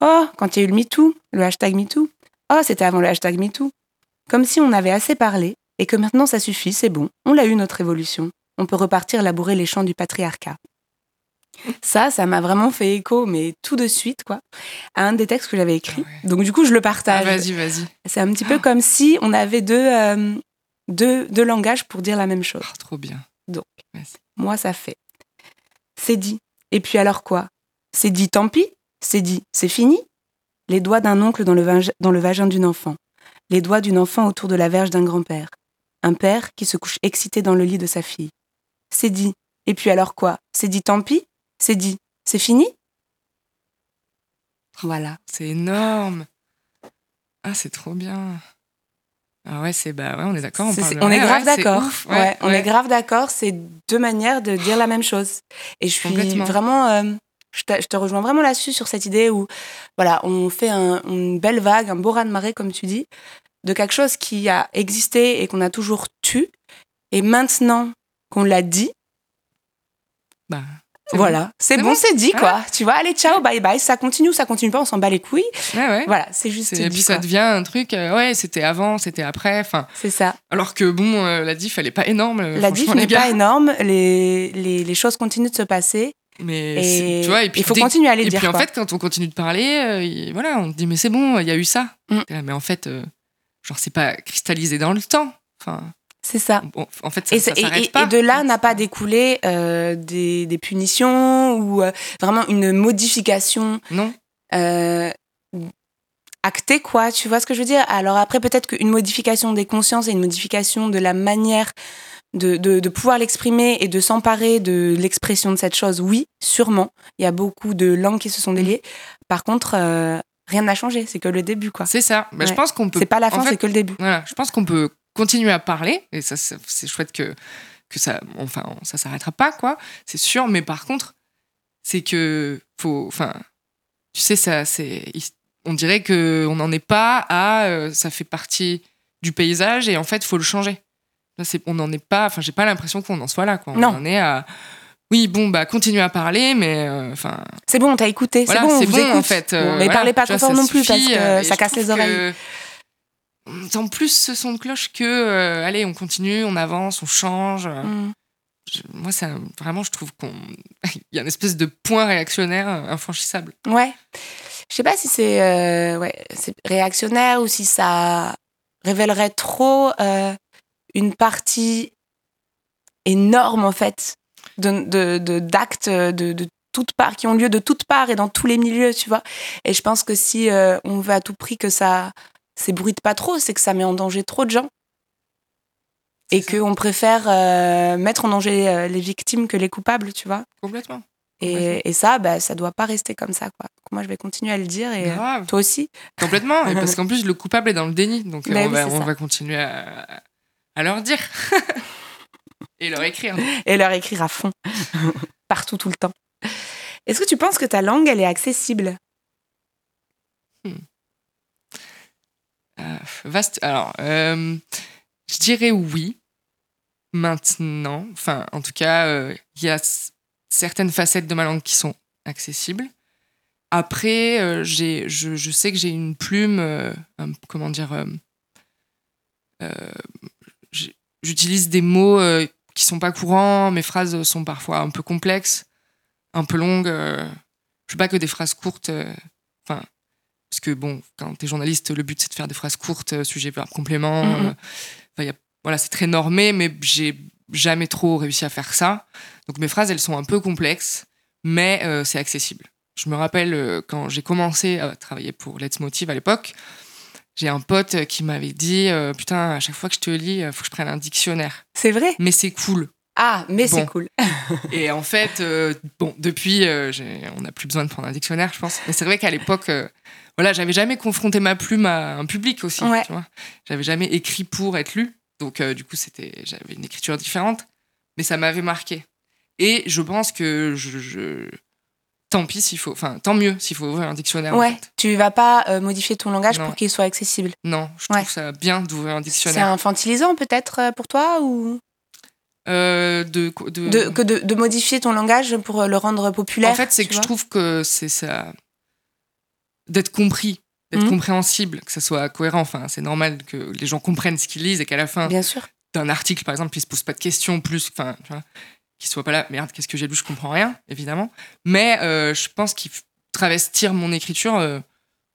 Oh, quand il y a eu le MeToo, le hashtag MeToo, oh, c'était avant le hashtag MeToo. Comme si on avait assez parlé et que maintenant ça suffit, c'est bon, on l'a eu notre révolution. On peut repartir labourer les champs du patriarcat. Ça, ça m'a vraiment fait écho, mais tout de suite, quoi, à un des textes que j'avais écrit. Ah. Donc, du coup, je le Ah, partage. vas-y, vas-y. c'est un petit peu comme si on avait deux, euh, deux, deux langages pour dire la même chose. Oh, trop bien. Donc. Moi, ça fait. C'est dit. Et puis alors quoi? C'est dit, tant pis. C'est dit, c'est fini? Les doigts d'un oncle dans le, vag- dans le vagin d'une enfant. Les doigts d'une enfant autour de la verge d'un grand-père. Un père qui se couche excité dans le lit de sa fille. C'est dit. Et puis alors quoi? C'est dit, tant pis? C'est dit, c'est fini? Voilà. C'est énorme. Ah, c'est trop bien. Ah ouais, c'est bah ouais, on est d'accord. On, est grave ouais, d'accord. Ouais, on est grave d'accord. C'est deux manières de dire la même chose. Et je suis vraiment. euh, je, te, je te rejoins vraiment là-dessus sur cette idée où, voilà, on fait un- une belle vague, un beau raz-de-marée, comme tu dis, de quelque chose qui a existé et qu'on a toujours tu. Et maintenant qu'on l'a dit, Bah, voilà, c'est C'est bon, bon. c'est dit, quoi. Tu vois, allez, ciao, bye bye. Ça continue ou ça continue pas, on s'en bat les couilles. Ouais, ouais. Voilà, c'est juste Et dit, puis ça devient un truc, euh, ouais, c'était avant, c'était après. Enfin, C'est ça. alors que bon, euh, la diff, elle est pas énorme. euh, La diff n'est pas énorme. Les, les, les choses continuent de se passer. Mais Et tu vois, et puis il faut dès- continuer à les Et dire. puis en quoi. fait, quand on continue de parler, euh, il- voilà, on te dit mais c'est bon, il y a eu ça. Mm. Là, Mais en fait, euh, genre c'est pas cristallisé dans le temps. Enfin, c'est ça. bon, en fait, ça, Et, ça et- et- pas. et de là n'a pas découlé euh, des, des punitions ou euh, vraiment une modification Non. euh, actée, quoi. Tu vois ce que je veux dire? Alors après, peut-être qu'une modification des consciences et une modification de la manière de, de, de pouvoir l'exprimer et de s'emparer de l'expression de cette chose, oui, sûrement. Il y a beaucoup de langues qui se sont déliées. Par contre, euh, rien n'a changé. C'est que le début, quoi. C'est ça. Bah, Je Ouais. pense qu'on peut. C'est pas la fin, c'est que le début. Voilà, je pense qu'on peut continuer à parler et ça c'est c'est chouette que que ça enfin ça s'arrêtera pas quoi, c'est sûr mais par contre c'est que faut enfin tu sais ça c'est on dirait que on n'en est pas à euh, ça fait partie du paysage et en fait faut le changer. On n'en est pas enfin j'ai pas l'impression qu'on en soit là quoi. On Non. en est à oui bon bah continuer à parler mais euh, enfin C'est bon, on t'a écouté. voilà, c'est bon, on vous bon écoute. en fait. euh, mais voilà, parlez pas trop fort non plus parce que euh, ça casse les oreilles. On entend plus ce son de cloche que euh, allez, on continue, on avance, on change. Mm. Je- moi, ça, vraiment, je trouve qu'on il y a une espèce de point réactionnaire infranchissable. Ouais. Je sais pas si c'est ouais, réactionnaire ou si ça révélerait trop une partie énorme en fait de de- de- d'actes de, de, toutes parts qui ont lieu de toutes parts et dans tous les milieux, tu vois. Et je pense que si euh, on veut à tout prix que ça s'ébruite pas trop, c'est que ça met en danger trop de gens et qu'on préfère euh, mettre en danger euh, les victimes que les coupables, tu vois. Complètement. Et, et ça, bah, ça doit pas rester comme ça, quoi. Donc moi, je vais continuer à le dire et Grave. toi aussi. Complètement. Et parce qu'en plus, le coupable est dans le déni. Donc, Bah on, oui, va, on va continuer à, à leur dire. Et leur écrire. Et leur écrire à fond, partout, tout le temps. Est-ce que tu penses que ta langue, elle est accessible? Euh, vaste. Alors, euh, je dirais oui. Maintenant, enfin, en tout cas, euh, il y a certaines facettes de ma langue qui sont accessibles. Après, j'ai, je, je sais que j'ai une plume, un- comment dire, j'utilise des mots euh, qui sont pas courants. Mes phrases sont parfois un peu complexes, un peu longues. euh, je veux pas que des phrases courtes. euh, Enfin, parce que bon, quand t'es journaliste, le but c'est de faire des phrases courtes, euh, sujet, verbe, complément. Mhm. euh, y a- voilà, c'est très normé, mais j'ai jamais trop réussi à faire ça. Donc mes phrases, elles sont un peu complexes, mais c'est accessible. Je me rappelle quand j'ai commencé à travailler pour Let's Motive à l'époque, j'ai un pote qui m'avait dit euh, Putain, à chaque fois que je te lis, il faut que je prenne un dictionnaire. C'est vrai? Mais c'est cool. Ah, mais c'est cool. Et en fait, euh, bon, depuis, euh, on n'a plus besoin de prendre un dictionnaire, je pense. Mais c'est vrai qu'à l'époque, euh, voilà, j'avais jamais confronté ma plume à un public aussi. Ouais. Tu vois j'avais jamais écrit pour être lu. Donc, euh, du coup, c'était, j'avais une écriture différente. Mais ça m'avait marqué. Et je pense que je. je- Tant pis s'il faut. Enfin, tant mieux s'il faut ouvrir un dictionnaire. en Ouais, fait. tu vas pas euh, modifier ton langage Non. pour qu'il soit accessible. Non, je Ouais. trouve ça bien d'ouvrir un C'est dictionnaire. infantilisant peut-être euh, pour toi ou? Euh, de, de, de, que de, de modifier ton langage pour le rendre populaire En fait, c'est que je trouve que c'est ça. d'être compris, d'être Mhm. compréhensible, que ça soit cohérent. Enfin, c'est normal que les gens comprennent ce qu'ils lisent et qu'à la fin Bien sûr. d'un article, par exemple, ils se posent pas de questions plus. Enfin, qu'ils soient pas là. Merde, qu'est-ce que j'ai lu? Je comprends rien, évidemment. Mais euh, je pense qu'il travestir mon écriture. euh,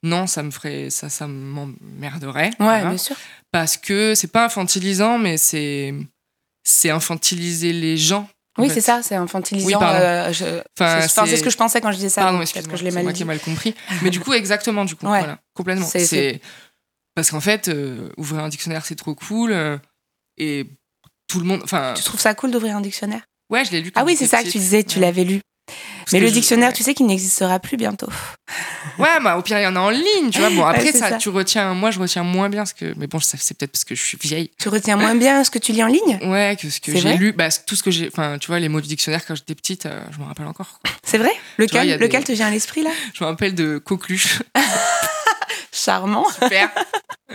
non, ça me ferait, ça, ça m'emmerderait. Ouais, bien sûr. Parce que c'est pas infantilisant, mais c'est, c'est infantiliser les gens. en Oui, c'est ça, c'est infantilisant. Oui, euh, je- Enfin, c'est ce que je pensais quand je disais ça. Pardon, excuse-moi, que je l'ai mal dit. qui mal compris. Mais du coup, exactement, du coup, Ouais. voilà, complètement. C'est- C'est parce qu'en fait, euh, ouvrir un dictionnaire, c'est trop cool euh, et tout le monde. Enfin, Tu trouves ça cool d'ouvrir un dictionnaire? Ouais, je l'ai lu. Ah quand oui, j'étais c'est ça que tu disais, tu Ouais. l'avais lu. Parce Mais le dictionnaire, tu sais qu'il n'existera plus bientôt. Ouais, bah, au pire, il y en a en ligne, tu vois. Bon, après, Ouais, ça, ça. tu retiens. Moi, je retiens moins bien ce que. Mais bon, c'est peut-être parce que je suis vieille. Tu retiens moins bien ce que tu lis en ligne? Ouais, que ce que j'ai lu. Bah, tout ce que j'ai. Enfin, tu vois, les mots du dictionnaire quand j'étais petite, euh, je me rappelle encore. C'est vrai? Vois, Lequel, des- lequel te vient à l'esprit là? Je me rappelle de coqueluche. Charmant. Super.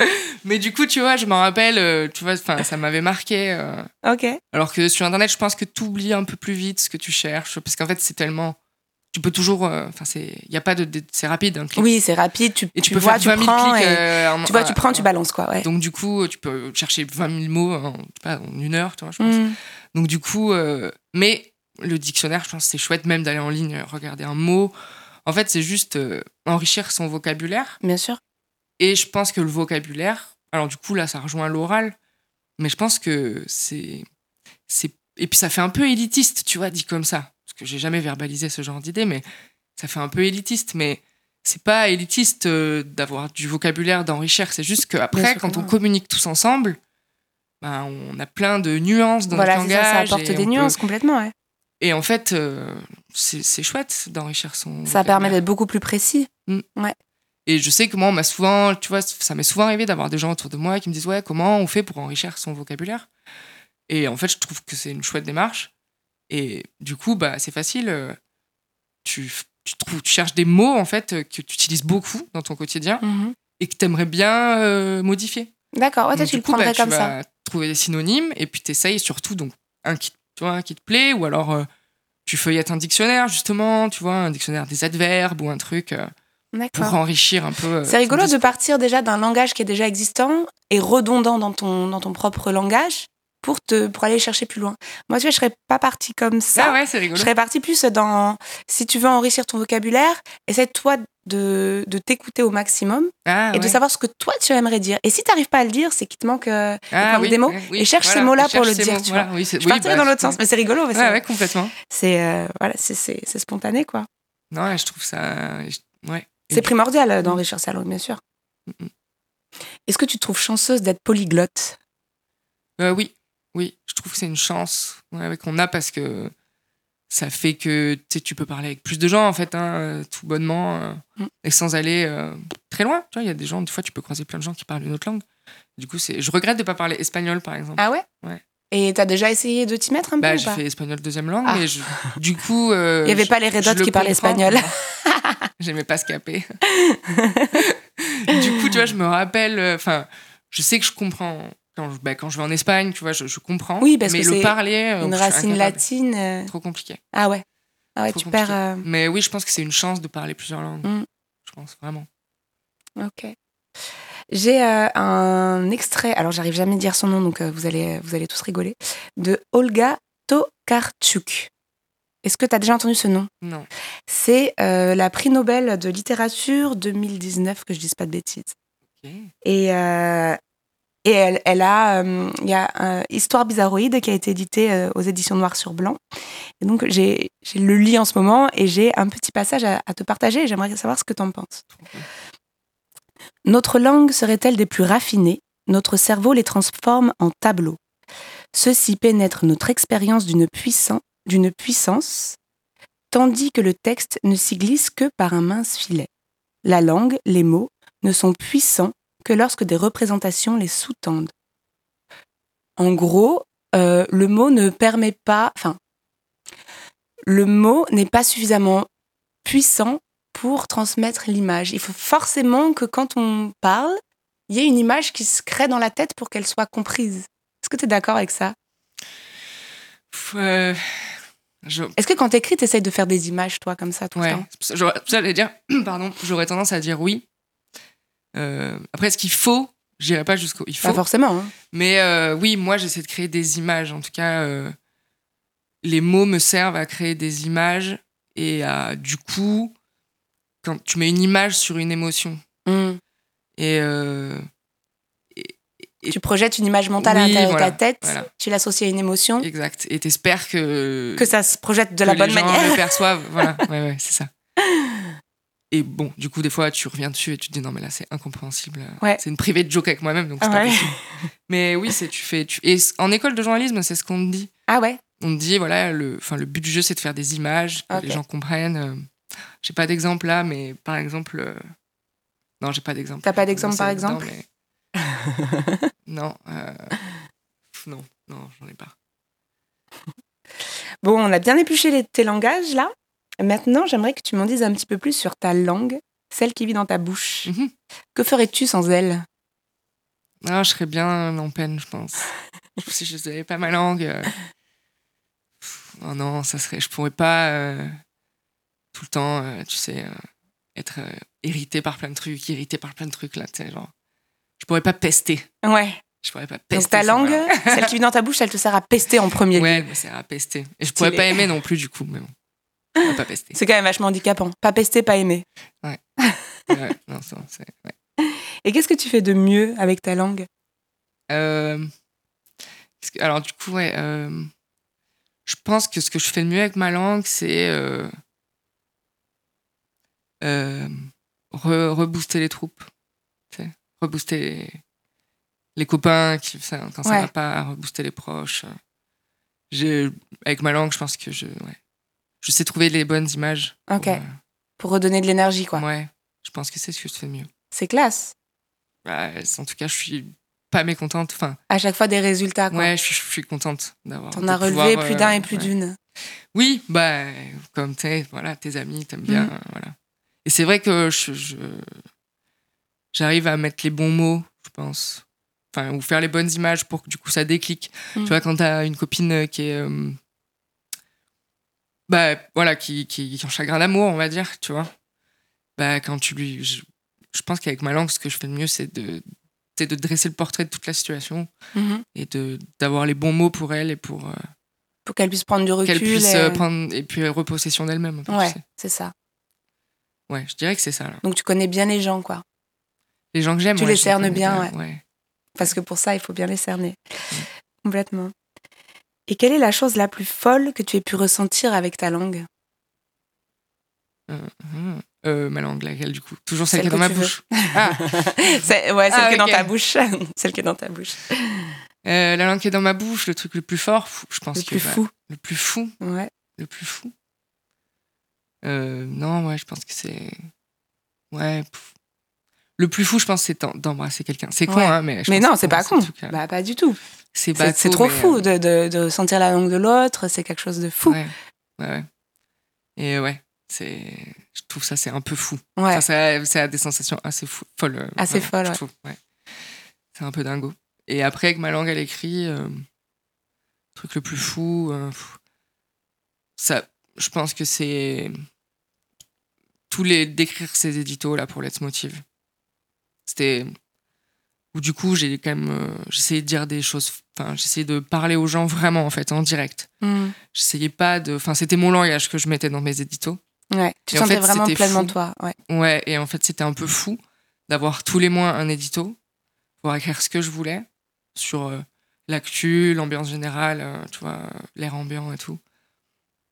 Mais du coup, tu vois, je m'en rappelle, euh, tu vois, ça m'avait marqué. euh, Ok. Alors que sur Internet, je pense que tu oublies un peu plus vite ce que tu cherches, parce qu'en fait, c'est tellement. Tu peux toujours. euh, Enfin, c'est. Il y a pas de. c'est rapide, un clic. Oui, c'est rapide. Tu, Et tu, tu peux vois, faire 20 tu 000 prends. clics. et- euh, en- tu vois, tu prends, tu balances quoi. Ouais. Donc, du coup, tu peux chercher 20 000 mots en, pas, une heure, tu vois, je pense. Mm. Donc, du coup. euh, mais le dictionnaire, je pense que c'est chouette même d'aller en ligne, regarder un mot. En fait, c'est juste euh, enrichir son vocabulaire. Bien sûr. Et je pense que le vocabulaire, alors du coup là ça rejoint l'oral, mais je pense que c'est c'est et puis ça fait un peu élitiste, tu vois, dit comme ça, parce que j'ai jamais verbalisé ce genre d'idée, mais ça fait un peu élitiste, mais c'est pas élitiste euh, d'avoir du vocabulaire d'enrichir, c'est juste qu'après quand on communique tous ensemble, ben, on a plein de nuances dans Voilà, notre c'est ça, ça langage. apporte des peut- nuances complètement. Ouais. Et en fait, euh, c'est c'est chouette d'enrichir son. Ça permet d'être beaucoup plus précis. Et je sais que moi, on m'a souvent, tu vois, ça m'est souvent arrivé d'avoir des gens autour de moi qui me disent ouais, comment on fait pour enrichir son vocabulaire? Et en fait, je trouve que c'est une chouette démarche. Et du coup, bah, c'est facile. euh, Tu, tu, trouves, tu cherches des mots en fait euh, que tu utilises beaucoup dans ton quotidien Mhm. et que tu aimerais bien euh, modifier. D'accord. Ouais, toi, Donc, tu le coup, bah, prendrais tu comme ça. vas trouver des synonymes et puis tu essayes surtout donc un qui, tu vois, un qui te plaît ou alors euh, tu feuillettes un dictionnaire justement, tu vois, un dictionnaire des adverbes ou un truc euh, pour enrichir un peu. euh, C'est rigolo de partir déjà d'un langage qui est déjà existant et redondant dans ton, dans ton propre langage pour, te, pour aller chercher plus loin. Moi, tu vois, je serais pas partie comme ça. Ah ouais, c'est rigolo. Je serais partie plus dans, si tu veux enrichir ton vocabulaire, essaie toi de, de t'écouter au maximum Ah, et de savoir ce que toi tu aimerais dire. Et si tu n'arrives pas à le dire, c'est qu'il te manque, euh, Ah des mots. Et cherche ces mots-là pour le dire, mots, tu voilà, vois. Oui, je partirais bah, dans l'autre sens, mais c'est rigolo. parce Ouais, ouais, complètement. C'est euh, voilà, c'est- spontané, quoi. Non, je trouve ça. je- Ouais. C'est primordial euh, d'enrichir sa langue, bien sûr. Mm. Est-ce que tu te trouves chanceuse d'être polyglotte? Euh, oui, oui, je trouve que c'est une chance qu'on a parce que ça fait que tu peux parler avec plus de gens, en fait, hein, euh, tout bonnement, euh, Mm. et sans aller euh, très loin. Tu vois, il y a des gens, des fois, tu peux croiser plein de gens qui parlent une autre langue. Du coup, c'est... je regrette de pas parler espagnol, par exemple. Ah ouais? Ouais. Et t'as déjà essayé de t'y mettre un peu bah, j'ai fait espagnol deuxième langue, Ah. mais je- du coup. euh, Il n'y avait pas les Red Hot qui parlaient espagnol. J'aimais pas se caper. du coup, tu vois, je me rappelle. euh, Enfin, je sais que je comprends. Quand je, bah, quand je vais en Espagne, tu vois, je, je comprends. Oui, parce mais que le parler. euh, Une racine latine. euh, Trop compliqué. Ah ouais. Ah ouais, Trop tu compliqué. perds. Mais oui, je pense que c'est une chance de parler plusieurs langues. Mm. Je pense vraiment. Ok. J'ai euh, un extrait, alors j'arrive jamais à dire son nom, donc euh, vous, allez, vous allez tous rigoler, de Olga Tokarczuk. Est-ce que tu as déjà entendu ce nom? Non. C'est euh, la prix Nobel de littérature 2019, que je dise pas de bêtises. Et, et elle, elle a, il y a Histoire bizarroïde qui a été édité aux éditions Noir sur Blanc. Et donc j'ai le lis en ce moment et j'ai un petit passage à, à te partager. et J'aimerais savoir ce que tu en penses. Notre langue serait-elle des plus raffinées? Notre cerveau les transforme en tableaux. Ceux-ci pénètrent notre expérience d'une puissance, d'une puissance, tandis que le texte ne s'y glisse que par un mince filet. La langue, les mots, ne sont puissants que lorsque des représentations les sous-tendent. En gros, euh, le mot ne permet pas, enfin, le mot n'est pas suffisamment puissant pour transmettre l'image. Il faut forcément que quand on parle, il y ait une image qui se crée dans la tête pour qu'elle soit comprise. Est-ce que tu es d'accord avec ça? Euh, je- Est-ce que quand tu écris, tu essayes de faire des images, toi, comme ça, tout Ouais, le temps j'allais dire, pardon, j'aurais tendance à dire oui. Euh, après, ce qu'il faut, j'irai pas jusqu'au il faut. Pas forcément. hein. Mais euh, oui, moi, j'essaie de créer des images. En tout cas, les mots me servent à créer des images. Et à, du coup, quand tu mets une image sur une émotion, Hmm. et, euh, Et- Tu projettes une image mentale à l'intérieur de ta tête, voilà. tu l'associes à une émotion, exact. Et t'espères que, que ça se projette de que la les bonne gens manière. le perçoivent. Voilà, ouais, ouais, c'est ça. Et bon, du coup, des fois, tu reviens dessus et tu te dis non, mais là, c'est incompréhensible. Ouais. C'est une privée de joke avec moi-même, donc c'est pas possible. Mais oui, c'est tu fais. Tu... Et en école de journalisme, c'est ce qu'on te dit. Ah ouais On te dit, voilà, le, enfin, le but du jeu, c'est de faire des images, que les gens comprennent. J'ai pas d'exemple là, mais par exemple. euh, Non, j'ai pas d'exemple. T'as pas d'exemple, par exemple mais- Non. euh, Non, non, j'en ai pas. Bon, on a bien épluché les- tes langages là. Maintenant, j'aimerais que tu m'en dises un petit peu plus sur ta langue, celle qui vit dans ta bouche. Mhm. Que ferais-tu sans elle? Non, je serais bien en peine, je pense. si je savais pas ma langue. euh, Oh non, ça serait. Je pourrais pas euh, tout le temps, euh, tu sais, euh, être euh, irrité par plein de trucs, irrité par plein de trucs là, tu sais, genre. Je pourrais pas pester. Ouais. Je pourrais pas pester. Donc ta langue, celle qui vit dans ta bouche, elle te sert à pester en premier lieu. Ouais, elle sert à pester. Et je pourrais pas aimer non plus, du coup, mais bon. Je pourrais pas pester. C'est quand même vachement handicapant. Pas pester, pas aimer. Ouais, non, ça, c'est. ouais. Et qu'est-ce que tu fais de mieux avec ta langue? Euh, alors, du coup, ouais. je pense que ce que je fais le mieux avec ma langue, c'est. Euh, euh, re- rebooster les troupes. Rebooster les, les copains qui, ça, quand ça Ouais. va pas, rebooster les proches. Avec ma langue, je pense que je. Ouais, je sais trouver les bonnes images. pour, euh, Pour redonner de l'énergie, quoi. ouais, je pense que c'est ce que je fais le mieux. C'est classe. Bah, en tout cas, je suis pas mécontente. Enfin, À chaque fois des résultats, quoi. ouais, je suis, je suis contente d'avoir. T'en de as relevé pouvoir, plus euh, d'un et plus ouais. d'une. Oui, bah, comme t'es, voilà, tes amis t'aimes bien, Mhm. euh, voilà. Et c'est vrai que je, j'arrive à mettre les bons mots, je pense. Enfin, ou faire les bonnes images pour que du coup ça déclique. Mhm. Tu vois, quand t'as une copine euh, qui est. euh, bah, voilà, qui, qui, qui est en chagrin d'amour, on va dire, tu vois. Bah, quand tu lui. Je, je pense qu'avec ma langue, ce que je fais le mieux, c'est de, de dresser le portrait de toute la situation Mhm. et de, d'avoir les bons mots pour elle et pour euh, Pour qu'elle puisse prendre du recul. qu'elle puisse et... euh, prendre. Et puis repossession d'elle-même. tu Ouais, c'est ça. Ouais, je dirais que c'est ça. Là. Donc tu connais bien les gens, quoi. Les gens que j'aime, Tu ouais, les cernes bien, ouais. Parce que pour ça, il faut bien les cerner. Complètement. Et quelle est la chose la plus folle que tu aies pu ressentir avec ta langue? Mhm. Euh, ma langue, laquelle du coup? Toujours celle, Celle qui est dans ma bouche. Ah, Ouais, celle Ah, qui est dans ta bouche. celle qui est dans ta bouche. euh, la langue qui est dans ma bouche, le truc le plus fort, je pense Le que plus bah, fou. le plus fou, Ouais. le plus fou. Euh, non, ouais, je pense que c'est ouais. pff. Le plus fou, je pense, c'est d'em- d'embrasser quelqu'un. C'est con, Ouais. hein, mais. je Mais pense non, c'est pas con. Bah, pas du tout. C'est trop mais, fou euh, de, de, de sentir la langue de l'autre. C'est quelque chose de fou. Ouais, ouais, ouais. Et ouais, c'est. Je trouve ça, c'est un peu fou. Ouais. Enfin, ça, ça a des sensations assez fou, folles. euh, Assez folles, ouais. C'est un peu dingo. Et après, avec ma langue à l'écrit, euh, le truc le plus fou, euh, ça, je pense que c'est tous les d'écrire ces éditos là pour Let's Motive. C'était où du coup j'ai quand même euh, j'essayais de dire des choses, enfin j'essayais de parler aux gens vraiment en fait en direct. Mm. J'essayais pas de, enfin c'était mon langage que je mettais dans mes éditos. Ouais. Tu en sentais fait, vraiment pleinement fou. toi. Ouais. Ouais, et en fait, c'était un peu fou d'avoir tous les mois un édito pour écrire ce que je voulais sur euh, l'actu, l'ambiance générale, euh, tu vois, l'air ambiant et tout.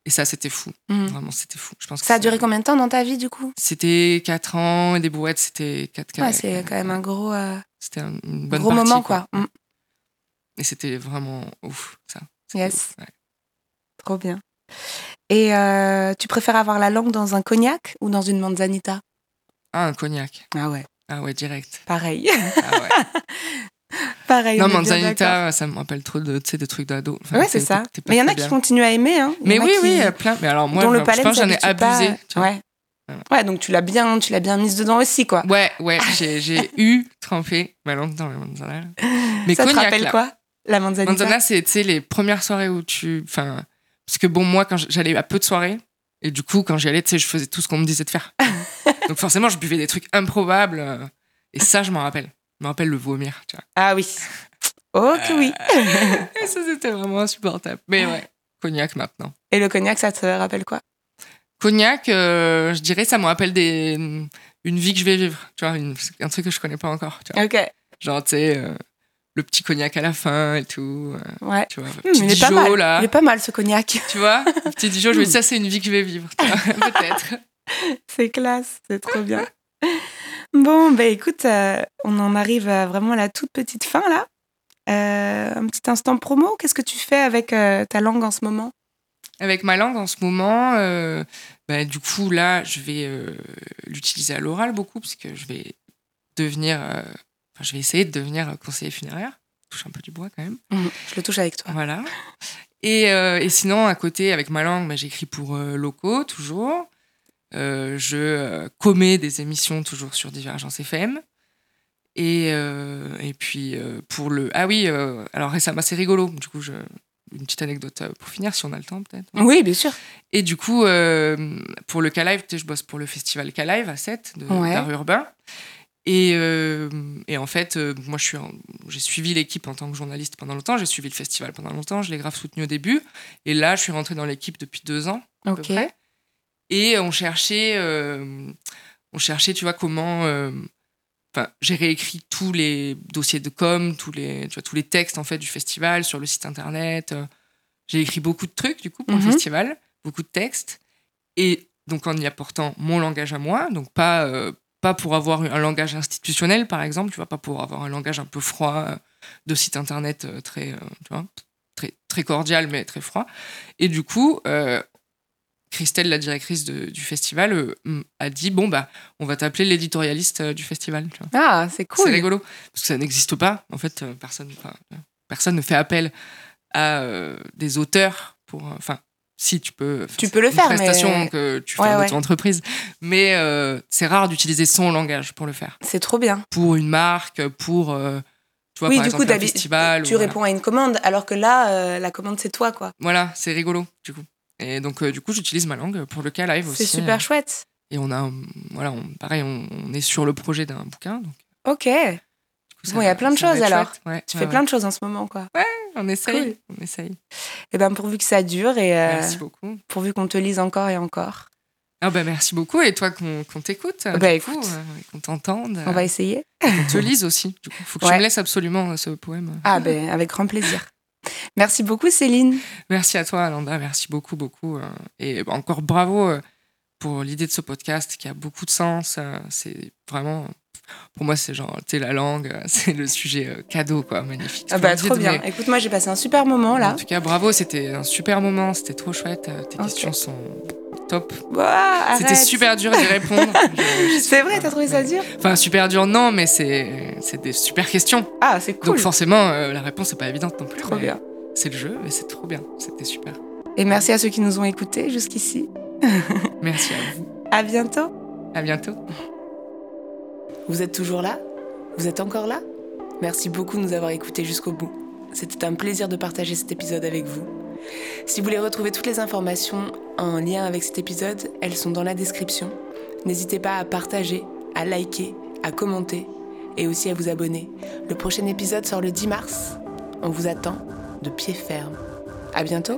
Et ça, c'était fou. Mhm. Vraiment, c'était fou. Je pense que Ça a duré combien de temps dans ta vie, du coup? C'était 4 ans et des brouettes, c'était 4 Ouais, c'est quand même un gros, euh, C'était un- bonne gros partie, moment, quoi. Mm. Et c'était vraiment ouf, ça. Yes. ouf, ouais. Trop bien. Et euh, tu préfères avoir la langue dans un cognac ou dans une manzanita? Ah, un cognac. Ah ouais, Ah ouais, direct. pareil. Ah ouais. pareil. non. Manzanita, ça me rappelle trop de, trucs d'ado. Enfin, Ouais, c'est ça. Mais il y en a qui continuent à aimer. Hein. Mais oui, qui- oui, il y a plein. Mais alors moi, le je pense que j'en ai pas. abusé. Ouais. Voilà. Ouais, donc tu l'as bien, tu l'as bien mise dedans aussi, quoi. Ouais, ouais, j'ai, eu trempé ma langue dans manzana. Mais Ça te rappelle là. quoi La manzanita Manzana, c'est, les premières soirées où tu... Enfin, parce que bon, moi, quand j'allais à peu de soirées, et du coup, quand j'y allais, tu sais, je faisais tout ce qu'on me disait de faire. Donc forcément, je buvais des trucs improbables. euh, Et ça, je m'en rappelle. Je me rappelle le vomir, tu vois. Ah oui. Oh que oui. Et ça, c'était vraiment insupportable. Mais ouais, cognac maintenant. Et le cognac, ça te rappelle quoi? Cognac, euh, je dirais, ça me rappelle des, une vie que je vais vivre. Tu vois, une- un truc que je connais pas encore. Tu vois. Ok. Genre, tu sais, euh, le petit cognac à la fin et tout. euh, Ouais. tu vois, le Hmm, il est pas mal. là. Il est pas mal ce cognac. Tu vois, le petit Dijon, je me dis, Hmm. ça, c'est une vie que je vais vivre. Peut-être. C'est classe, c'est trop bien. Bon, bah écoute, euh, on en arrive à vraiment à la toute petite fin là. Euh, un petit instant promo, qu'est-ce que tu fais avec euh, ta langue en ce moment? Avec ma langue, en ce moment, bah, du coup, là, je vais l'utiliser à l'oral beaucoup, parce que je vais devenir. Enfin, je vais essayer de devenir conseiller funéraire. Je touche un peu du bois quand même. Je le touche avec toi. Voilà. Et, et sinon, à côté, avec ma langue, bah, j'écris pour locaux, toujours. Euh, je euh, commets des émissions toujours sur Divergence FM. Et, euh, et puis, euh, pour le. Ah oui, alors récemment, c'est rigolo. Du coup, je... une petite anecdote pour finir, si on a le temps, peut-être. Oui, bien sûr. Et du coup, pour le sais, je bosse pour le festival K-Live à 7 de Ouais. d'art urbain. Et, et en fait, moi, je suis en- j'ai suivi l'équipe en tant que journaliste pendant longtemps. J'ai suivi le festival pendant longtemps. Je l'ai grave soutenu au début. Et là, je suis rentrée dans l'équipe depuis deux ans. à peu Ok. près. Et on cherchait, euh, on cherchait, tu vois, comment. euh, Enfin, j'ai réécrit tous les dossiers de com, tous les, tu vois, tous les textes en fait du festival sur le site internet. euh, J'ai écrit beaucoup de trucs du coup pour Mhm. le festival, beaucoup de textes. Et donc en y apportant mon langage à moi, donc pas euh, pas pour avoir un langage institutionnel par exemple, tu vois, pas pour avoir un langage un peu froid euh, de site internet euh, très, euh, tu vois, très très cordial mais très froid. Et du coup, euh, Christelle, la directrice de- du festival, euh, a dit bon bah on va t'appeler l'éditorialiste euh, du festival. tu vois. Ah, c'est C'est cool. rigolo parce que ça n'existe pas. En fait, euh, personne, personne ne fait appel à des auteurs pour. Enfin, si tu peux. Tu c'est peux le une faire, mais- prestation que tu fais Ouais, en ouais. auto-entreprise, mais c'est rare d'utiliser son langage pour le faire. C'est trop bien. Pour une marque, pour. tu vois, oui, par du exemple, coup, un festival. tu ou voilà. réponds à une commande, alors que là, la commande, c'est toi, quoi. Voilà, c'est rigolo, du coup. Et donc, euh, du coup, j'utilise ma langue pour le cas live aussi. C'est super chouette. Et on a, voilà, on- pareil, on, on est sur le projet d'un bouquin. Donc, Ok. coup, Bon, il y a plein de choses, alors. Ouais, Tu ouais, fais ouais. plein de choses en ce moment, quoi. On essaye, Cool. on essaye. Et ben pourvu que ça dure et euh, Merci beaucoup. pourvu qu'on te lise encore et encore. Ah bah merci beaucoup et toi qu'on t'écoute, Bah, écoute. euh, qu'on t'entende, On euh, va essayer. qu'on te lise aussi. Du coup, faut que Ouais. tu me laisses absolument ce poème. Ah ben avec grand plaisir. Merci beaucoup Céline. Merci à toi, Alanda. Merci beaucoup, beaucoup. euh, et encore bravo euh, pour l'idée de ce podcast qui a beaucoup de sens. euh, C'est vraiment, pour moi, c'est genre, sais, la langue, c'est le sujet cadeau, quoi, magnifique. Ah bah trop bien. mais- Écoute moi j'ai passé un super moment là. En tout cas, bravo, c'était un super moment, c'était trop chouette. Tes questions sont top. Ouah, C'était super dur d'y répondre. C'est vrai, t'as trouvé ça dur? Enfin, super dur, non, mais c'est c'est des super questions. Ah c'est cool. Donc forcément, euh, la réponse n'est pas évidente non plus. Trop mais bien. C'est le jeu, mais c'est trop bien. C'était super. Et merci à ceux qui nous ont écoutés jusqu'ici. Merci à vous. À bientôt. À bientôt. Vous êtes toujours là? Vous êtes encore là? Merci beaucoup de nous avoir écoutés jusqu'au bout. C'était un plaisir de partager cet épisode avec vous. Si vous voulez retrouver toutes les informations en lien avec cet épisode, elles sont dans la description. N'hésitez pas à partager, à liker, à commenter et aussi à vous abonner. Le prochain épisode sort le 10 mars. On vous attend de pied ferme. À bientôt.